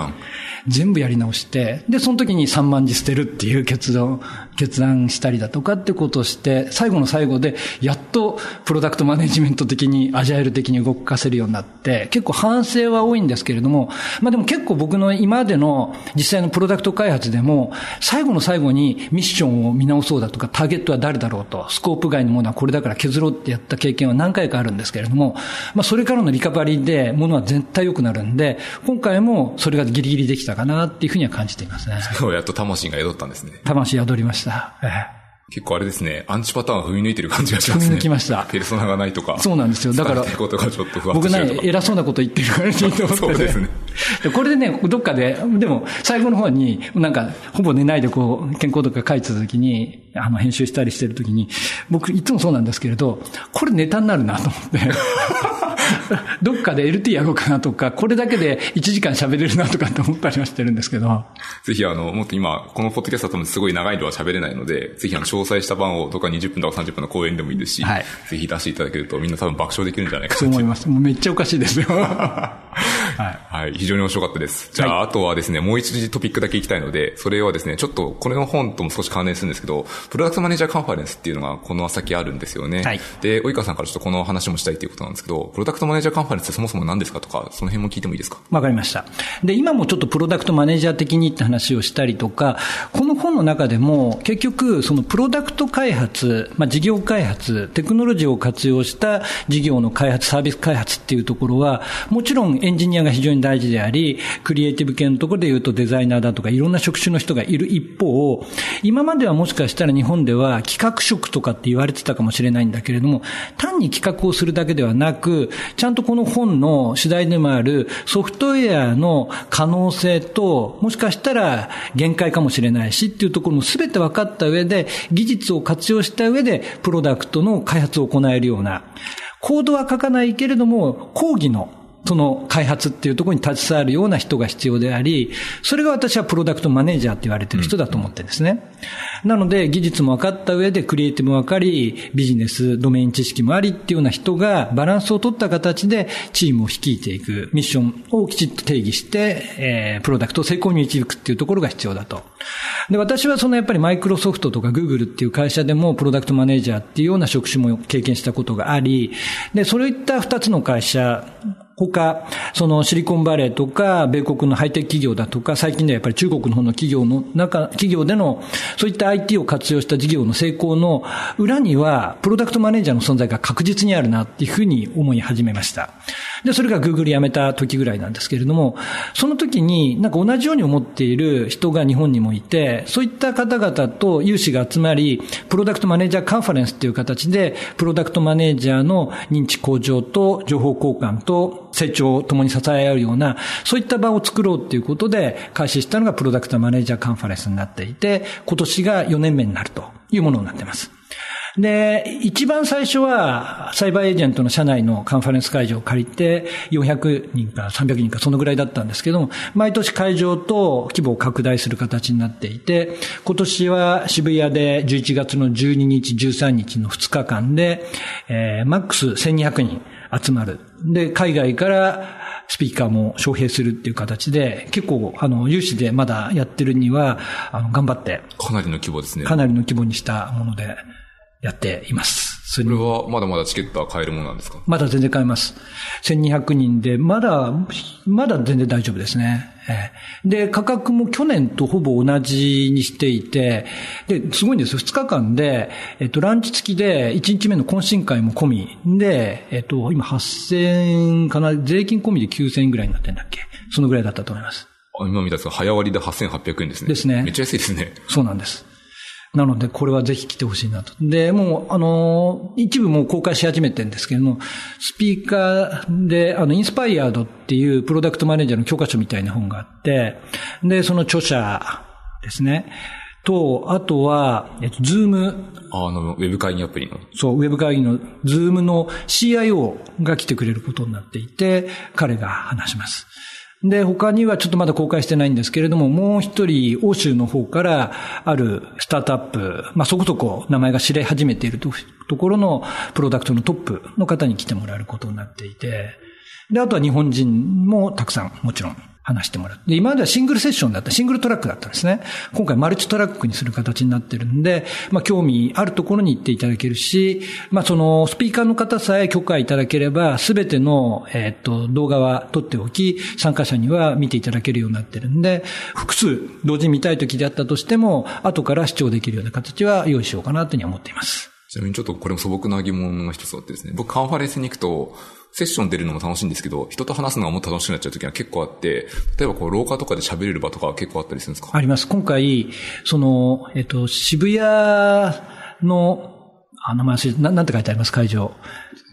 [SPEAKER 2] 全部やり直して、で、その時に3万字捨てるっていう決断、決断したりだとかってことをして、最後の最後で、やっとプロダクトマネジメント的に、アジャイル的に動かせるようになって、結構反省は多いんですけれども、まあでも結構僕の今までの実際のプロダクト開発でも、最後の最後にミッションを見直そうだとか、ターゲットは誰だろうと、スコープ外のものはこれだから削ろうってやった経験は何回かあるんですけれども、まあそれからのリカバリーで、ものは絶対良くなるんで、今回もそれがギリギリできたかなっていうふうには感じていますね。
[SPEAKER 1] やっと魂が宿ったんですね。
[SPEAKER 2] 魂宿りました。ええ
[SPEAKER 1] 結構あれですね、アンチパターンを踏み抜いてる感じがしますね。
[SPEAKER 2] 踏み抜きました
[SPEAKER 1] ペルソナがないとか。
[SPEAKER 2] そうなんですよだから
[SPEAKER 1] ことがちょっとふわっと
[SPEAKER 2] 僕ね偉そうなこと言ってるからいいと思って、
[SPEAKER 1] そうですね
[SPEAKER 2] でこれでね、どっかで、でも、最後の方に、なんか、ほぼ寝ないでこう、健康とか書いてた時に、あの、編集したりしてる時に、僕、いつもそうなんですけれど、これネタになるなと思って、[laughs] どっかで LT やろうかなとか、これだけで1時間喋れるなとかって思ったりはしてるんですけど、
[SPEAKER 1] ぜひあの、もっと今、このポッドキャストだとすごい長いのは喋れないので、ぜひあの、詳細した版をどっか20分とか30分の講演でもいいですし、
[SPEAKER 2] はい
[SPEAKER 1] ぜひ出していただけるとみんな多分爆笑できるんじゃないかな
[SPEAKER 2] そう思います。もうめっちゃおかしいですよ。[laughs]
[SPEAKER 1] はい。はい。非常に面白かったです。じゃあ、
[SPEAKER 2] は
[SPEAKER 1] あとはですね、もう一トピックだけいきたいので、それはですね、ちょっと、これの本とも少し関連するんですけど、プロダクトマネージャーカンファレンスっていうのがこの先あるんですよね。
[SPEAKER 2] はい
[SPEAKER 1] で、及川さんからちょっとこの話もしたいということなんですけど、プロダクトマネージャーカンファレンスってそもそも何ですかとか、その辺も聞いてもいいですか？
[SPEAKER 2] わかりました。で、今もちょっとプロダクトマネージャー的にって話をしたりとか、この本の中でも結局、そのプロダクト開発、まあ、事業開発、テクノロジーを活用した事業の開発、サービス開発っていうところは、もちろんエンジニアが非常に大事であり、クリエイティブ系のところで言うとデザイナーだとかいろんな職種の人がいる一方、今まではもしかしたら日本では企画職とかって言われてたかもしれないんだけれども、単に企画をするだけではなく、ちゃんとこの本の主題でもあるソフトウェアの可能性と、もしかしたら限界かもしれないしっていうところも全て分かった上で、技術を活用した上で、プロダクトの開発を行えるような、コードは書かないけれども、講義のその開発っていうところに携わるような人が必要であり、それが私はプロダクトマネージャーって言われてる人だと思ってるんですね。なので、技術も分かった上で、クリエイティブも分かり、ビジネス、ドメイン知識もありっていうような人が、バランスを取った形で、チームを率いていく、ミッションをきちっと定義して、えー、プロダクトを成功に導くっていうところが必要だと。で、私はそのやっぱりマイクロソフトとかグーグルっていう会社でも、プロダクトマネージャーっていうような職種も経験したことがあり、で、そういった二つの会社、他、そのシリコンバレーとか、米国のハイテク企業だとか、最近ではやっぱり中国の方の企業の中、企業での、そういった IT を活用した事業の成功の裏には、プロダクトマネージャーの存在が確実にあるなっていうふうに思い始めました。で、それが Google 辞めた時ぐらいなんですけれども、その時になんか同じように思っている人が日本にもいて、そういった方々と有志が集まり、プロダクトマネージャーカンファレンスっていう形で、プロダクトマネージャーの認知向上と情報交換と成長を共に支え合うような、そういった場を作ろうっていうことで開始したのがプロダクトマネージャーカンファレンスになっていて、今年が4年目になるというものになっています。で、一番最初は、サイバーエージェントの社内のカンファレンス会場を借りて、400人か300人かそのぐらいだったんですけども、毎年会場と規模を拡大する形になっていて、今年は渋谷で11月の12日、13日の2日間で、えー、マックス1200人集まる。で、海外からスピーカーも招聘するっていう形で、結構、あの、有志でまだやってるには、あの、頑張って。
[SPEAKER 1] かなりの規模ですね。
[SPEAKER 2] かなりの規模にしたもので、やっています。
[SPEAKER 1] それはまだまだチケットは買えるものなんですか？
[SPEAKER 2] まだ全然買えます。1200人で、まだ、まだ全然大丈夫ですね。で、価格も去年とほぼ同じにしていて、で、すごいんですよ。2日間で、えっと、ランチ付きで、1日目の懇親会も込みで、えっと、今8000かな、税金込みで9000円ぐらいになってんだっけ？そのぐらいだったと思います。
[SPEAKER 1] あ今見たんですが、早割りで8800円ですね。
[SPEAKER 2] ですね。
[SPEAKER 1] めっちゃ安いですね。
[SPEAKER 2] そうなんです。なので、これはぜひ来てほしいなと。で、もう、あの、一部もう公開し始めてるんですけれども、スピーカーで、あの、インスパイアードっていうプロダクトマネージャーの教科書みたいな本があって、で、その著者ですね。と、あとは、えっと、ズーム。
[SPEAKER 1] あの、ウェブ会議アプリの。
[SPEAKER 2] そう、ウェブ会議の、ズームの CIO が来てくれることになっていて、彼が話します。で、他にはちょっとまだ公開してないんですけれども、もう一人、欧州の方からあるスタートアップ、まあそこそこ名前が知れ始めているところのプロダクトのトップの方に来てもらえることになっていて、で、あとは日本人もたくさんもちろん。話してもらう。で、今まではシングルセッションだった、シングルトラックだったんですね。今回マルチトラックにする形になってるんで、まあ興味あるところに行っていただけるし、まあそのスピーカーの方さえ許可いただければ、すべての、えっ、と、動画は撮っておき、参加者には見ていただけるようになってるんで、複数同時に見たい時であったとしても、後から視聴できるような形は用意しようかなというふうに思っています。
[SPEAKER 1] ちなみにちょっとこれも素朴な疑問が一つあってですね、僕カンファレンスに行くと、セッション出るのも楽しいんですけど、人と話すのがもっと楽しくなっちゃう時は結構あって、例えばこう、廊下とかで喋れる場とかは結構あったりするんですか？
[SPEAKER 2] あります。今回、その、えっと、渋谷の、あ、名前ななんて書いてあります、会場。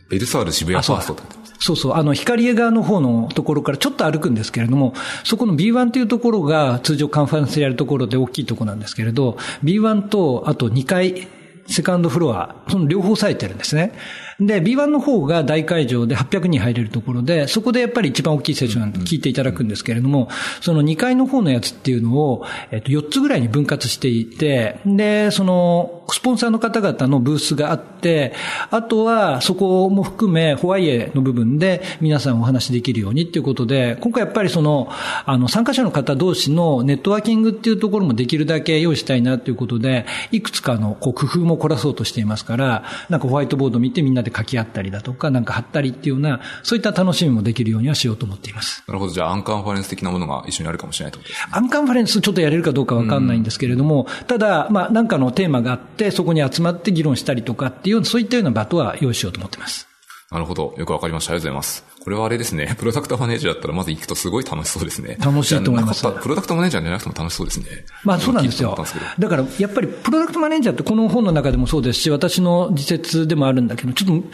[SPEAKER 1] ベルサール渋谷ファースト
[SPEAKER 2] そうそう。あの、光江側の方のところからちょっと歩くんですけれども、そこの B1 というところが通常カンファレンスやるところで大きいところなんですけれど、B1 とあと2階、セカンドフロア、その両方咲いてるんですね。で、B1 の方が大会場で800人入れるところで、そこでやっぱり一番大きいセッション聞いていただくんですけれども、その2階の方のやつっていうのを、えっと、4つぐらいに分割していて、で、その、スポンサーの方々のブースがあって、あとはそこも含め、ホワイエの部分で皆さんお話しできるようにっていうことで、今回やっぱりその、あの、参加者の方同士のネットワーキングっていうところもできるだけ用意したいなということで、いくつかのこう工夫も凝らそうとしていますから、なんかホワイトボード見てみんなで書き合ったりだとか、なんか貼ったりっていうような、そういった楽しみもできるようにはしようと思っています。
[SPEAKER 1] なるほど。じゃあ、アンカンファレンス的なものが一緒にあるかもしれないとね、
[SPEAKER 2] アンカンファレンスちょっとやれるかどうかわかんないんですけれども、ただ、まあ、なんかのテーマがあって、そこに集まって議論したりとかっていう、そういったような場とは用意しようと思っています。
[SPEAKER 1] なるほど。よくわかりました。ありがとうございます。これはあれですね。[laughs] プロダクトマネージャーだったらまず行くとすごい楽しそうですね。
[SPEAKER 2] 楽しいと思います。
[SPEAKER 1] プロダクトマネージャーじゃなくても楽しそうですね。
[SPEAKER 2] まあそうなんですよ。だからやっぱりプロダクトマネージャーってこの本の中でもそうですし、私の自説でもあるんだけど、ちょっと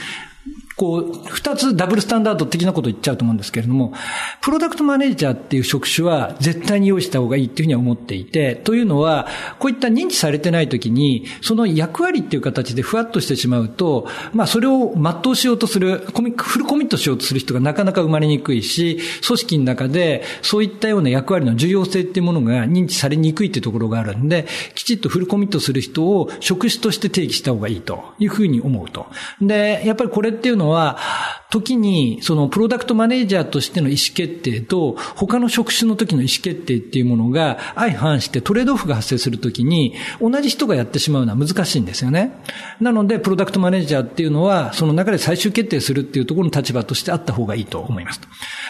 [SPEAKER 2] こう、二つダブルスタンダード的なこと言っちゃうと思うんですけれども、プロダクトマネージャーっていう職種は絶対に用意した方がいいっていうふうには思っていて、というのは、こういった認知されてない時に、その役割っていう形でふわっとしてしまうと、まあそれを全うしようとする、コミフルコミットしようとする人がなかなか生まれにくいし、組織の中でそういったような役割の重要性っていうものが認知されにくいっていうところがあるんで、きちっとフルコミットする人を職種として定義した方がいいというふうに思うと。で、やっぱりこれっていうのはのは、時に、そのプロダクトマネージャーとしての意思決定と、他の職種の時の意思決定っていうものが相反してトレードオフが発生するときに、同じ人がやってしまうのは難しいんですよね。なので、プロダクトマネージャーっていうのは、その中で最終決定するっていうところの立場としてあった方がいいと思います。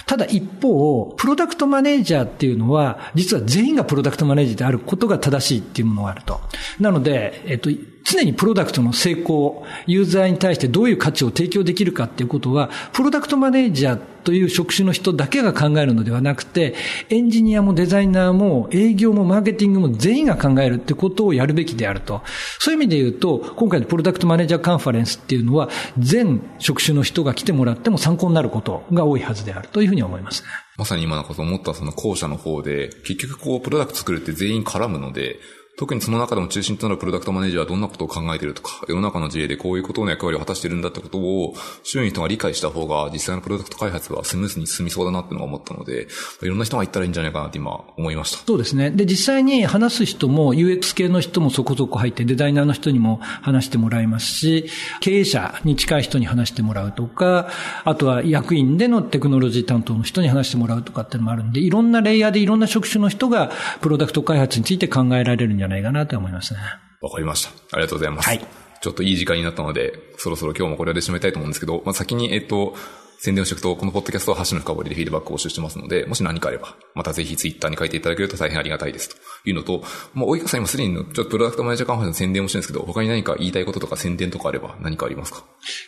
[SPEAKER 2] ただ一方、プロダクトマネージャーっていうのは、実は全員がプロダクトマネージャーであることが正しいっていうものがあると。なので、えっと、常にプロダクトの成功、ユーザーに対してどういう価値を提供できるかっていうことは、プロダクトマネージャーという職種の人だけが考えるのではなくて、エンジニアもデザイナーも営業もマーケティングも全員が考えるってことをやるべきであると。そういう意味で言うと、今回のプロダクトマネージャーカンファレンスっていうのは、全職種の人が来てもらっても参考になることが多いはずであるというふうに思いますね。
[SPEAKER 1] まさに今のこと思ったその後者の方で、結局こう、プロダクト作るって全員絡むので、特にその中でも中心となるプロダクトマネージャーはどんなことを考えているとか、世の中の事例でこういうことの役割を果たしているんだってことを、周囲の人が理解した方が、実際のプロダクト開発はスムーズに進みそうだなっていうのが思ったので、いろんな人が行ったらいいんじゃないかなって今思いました。
[SPEAKER 2] そうですね。で、実際に話す人も UX 系の人もそこそこ入って、デザイナーの人にも話してもらいますし、経営者に近い人に話してもらうとか、あとは役員でのテクノロジー担当の人に話してもらうとかっていうのもあるんで、いろんなレイヤーでいろんな職種の人がプロダクト開発について考えられるんじゃないかなと思います。ね。
[SPEAKER 1] わかりました。ありがとうございます。はい。ちょっといい時間になったので、そろそろ今日もこれで締めたいと思うんですけど、まあ、先に、えっと、宣伝をしておくと、このポッドキャストは橋の深掘りでフィードバックを募集してますので、もし何かあれば、またぜひツイッターに書いていただけると大変ありがたいですというのと、まあ、及川さん今すでにちょっとプロダクトマネージャーカンファレンスの宣伝をしてるんですけど、他に何か言いたいこととか宣伝とかあれば何かありますか？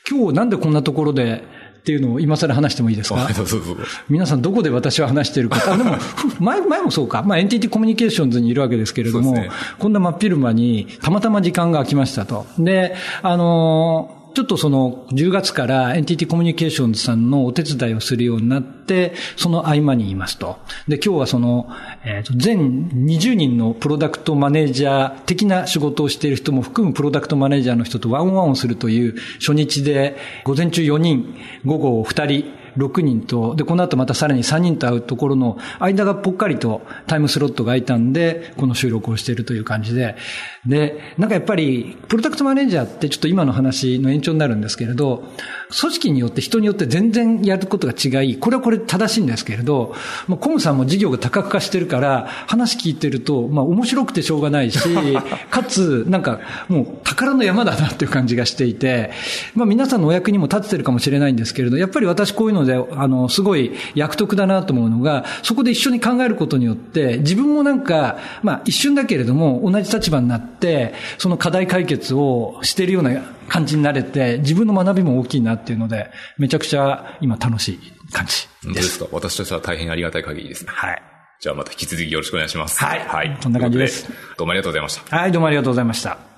[SPEAKER 2] 今日なんでこんなところでっていうのを今更話してもいいですか？[laughs] 皆さんどこで私は話しているか。あ、でも、前、前もそうか。まあ、NTT コミュニケーションズにいるわけですけれども、ね、こんな真っ昼間にたまたま時間が空きましたと。で、あのーちょっとその10月から NTT コミュニケーションズさんのお手伝いをするようになって、その合間にいますと。で、今日はその、えー、と全20人のプロダクトマネージャー的な仕事をしている人も含むプロダクトマネージャーの人とワンワンをするという初日で、午前中4人、午後2人、6人と、で、この後またさらに3人と会うところの間がぽっかりとタイムスロットが空いたんで、この収録をしているという感じで、で、なんかやっぱり、プロダクトマネージャーってちょっと今の話の延長になるんですけれど、組織によって人によって全然やることが違い、これはこれ正しいんですけれど、まあ、コムさんも事業が多角化してるから、話聞いてると、まあ面白くてしょうがないし、[laughs] かつ、なんかもう宝の山だなっていう感じがしていて、まあ皆さんのお役にも立ってるかもしれないんですけれど、やっぱり私こういうので、あの、すごい役得だなと思うのが、そこで一緒に考えることによって、自分もなんか、まあ一瞬だけれども、同じ立場になって、その課題解決をしているような感じになれて、自分の学びも大きいなっていうので、めちゃくちゃ今楽しい感じです。
[SPEAKER 1] ですか？私としては大変ありがたい限りですね。
[SPEAKER 2] はい。
[SPEAKER 1] じゃあまた引き続きよろしくお願いします。
[SPEAKER 2] はい。はい。そんな感じです。
[SPEAKER 1] どうもありがとうございました。
[SPEAKER 2] はい、どうもありがとうございました。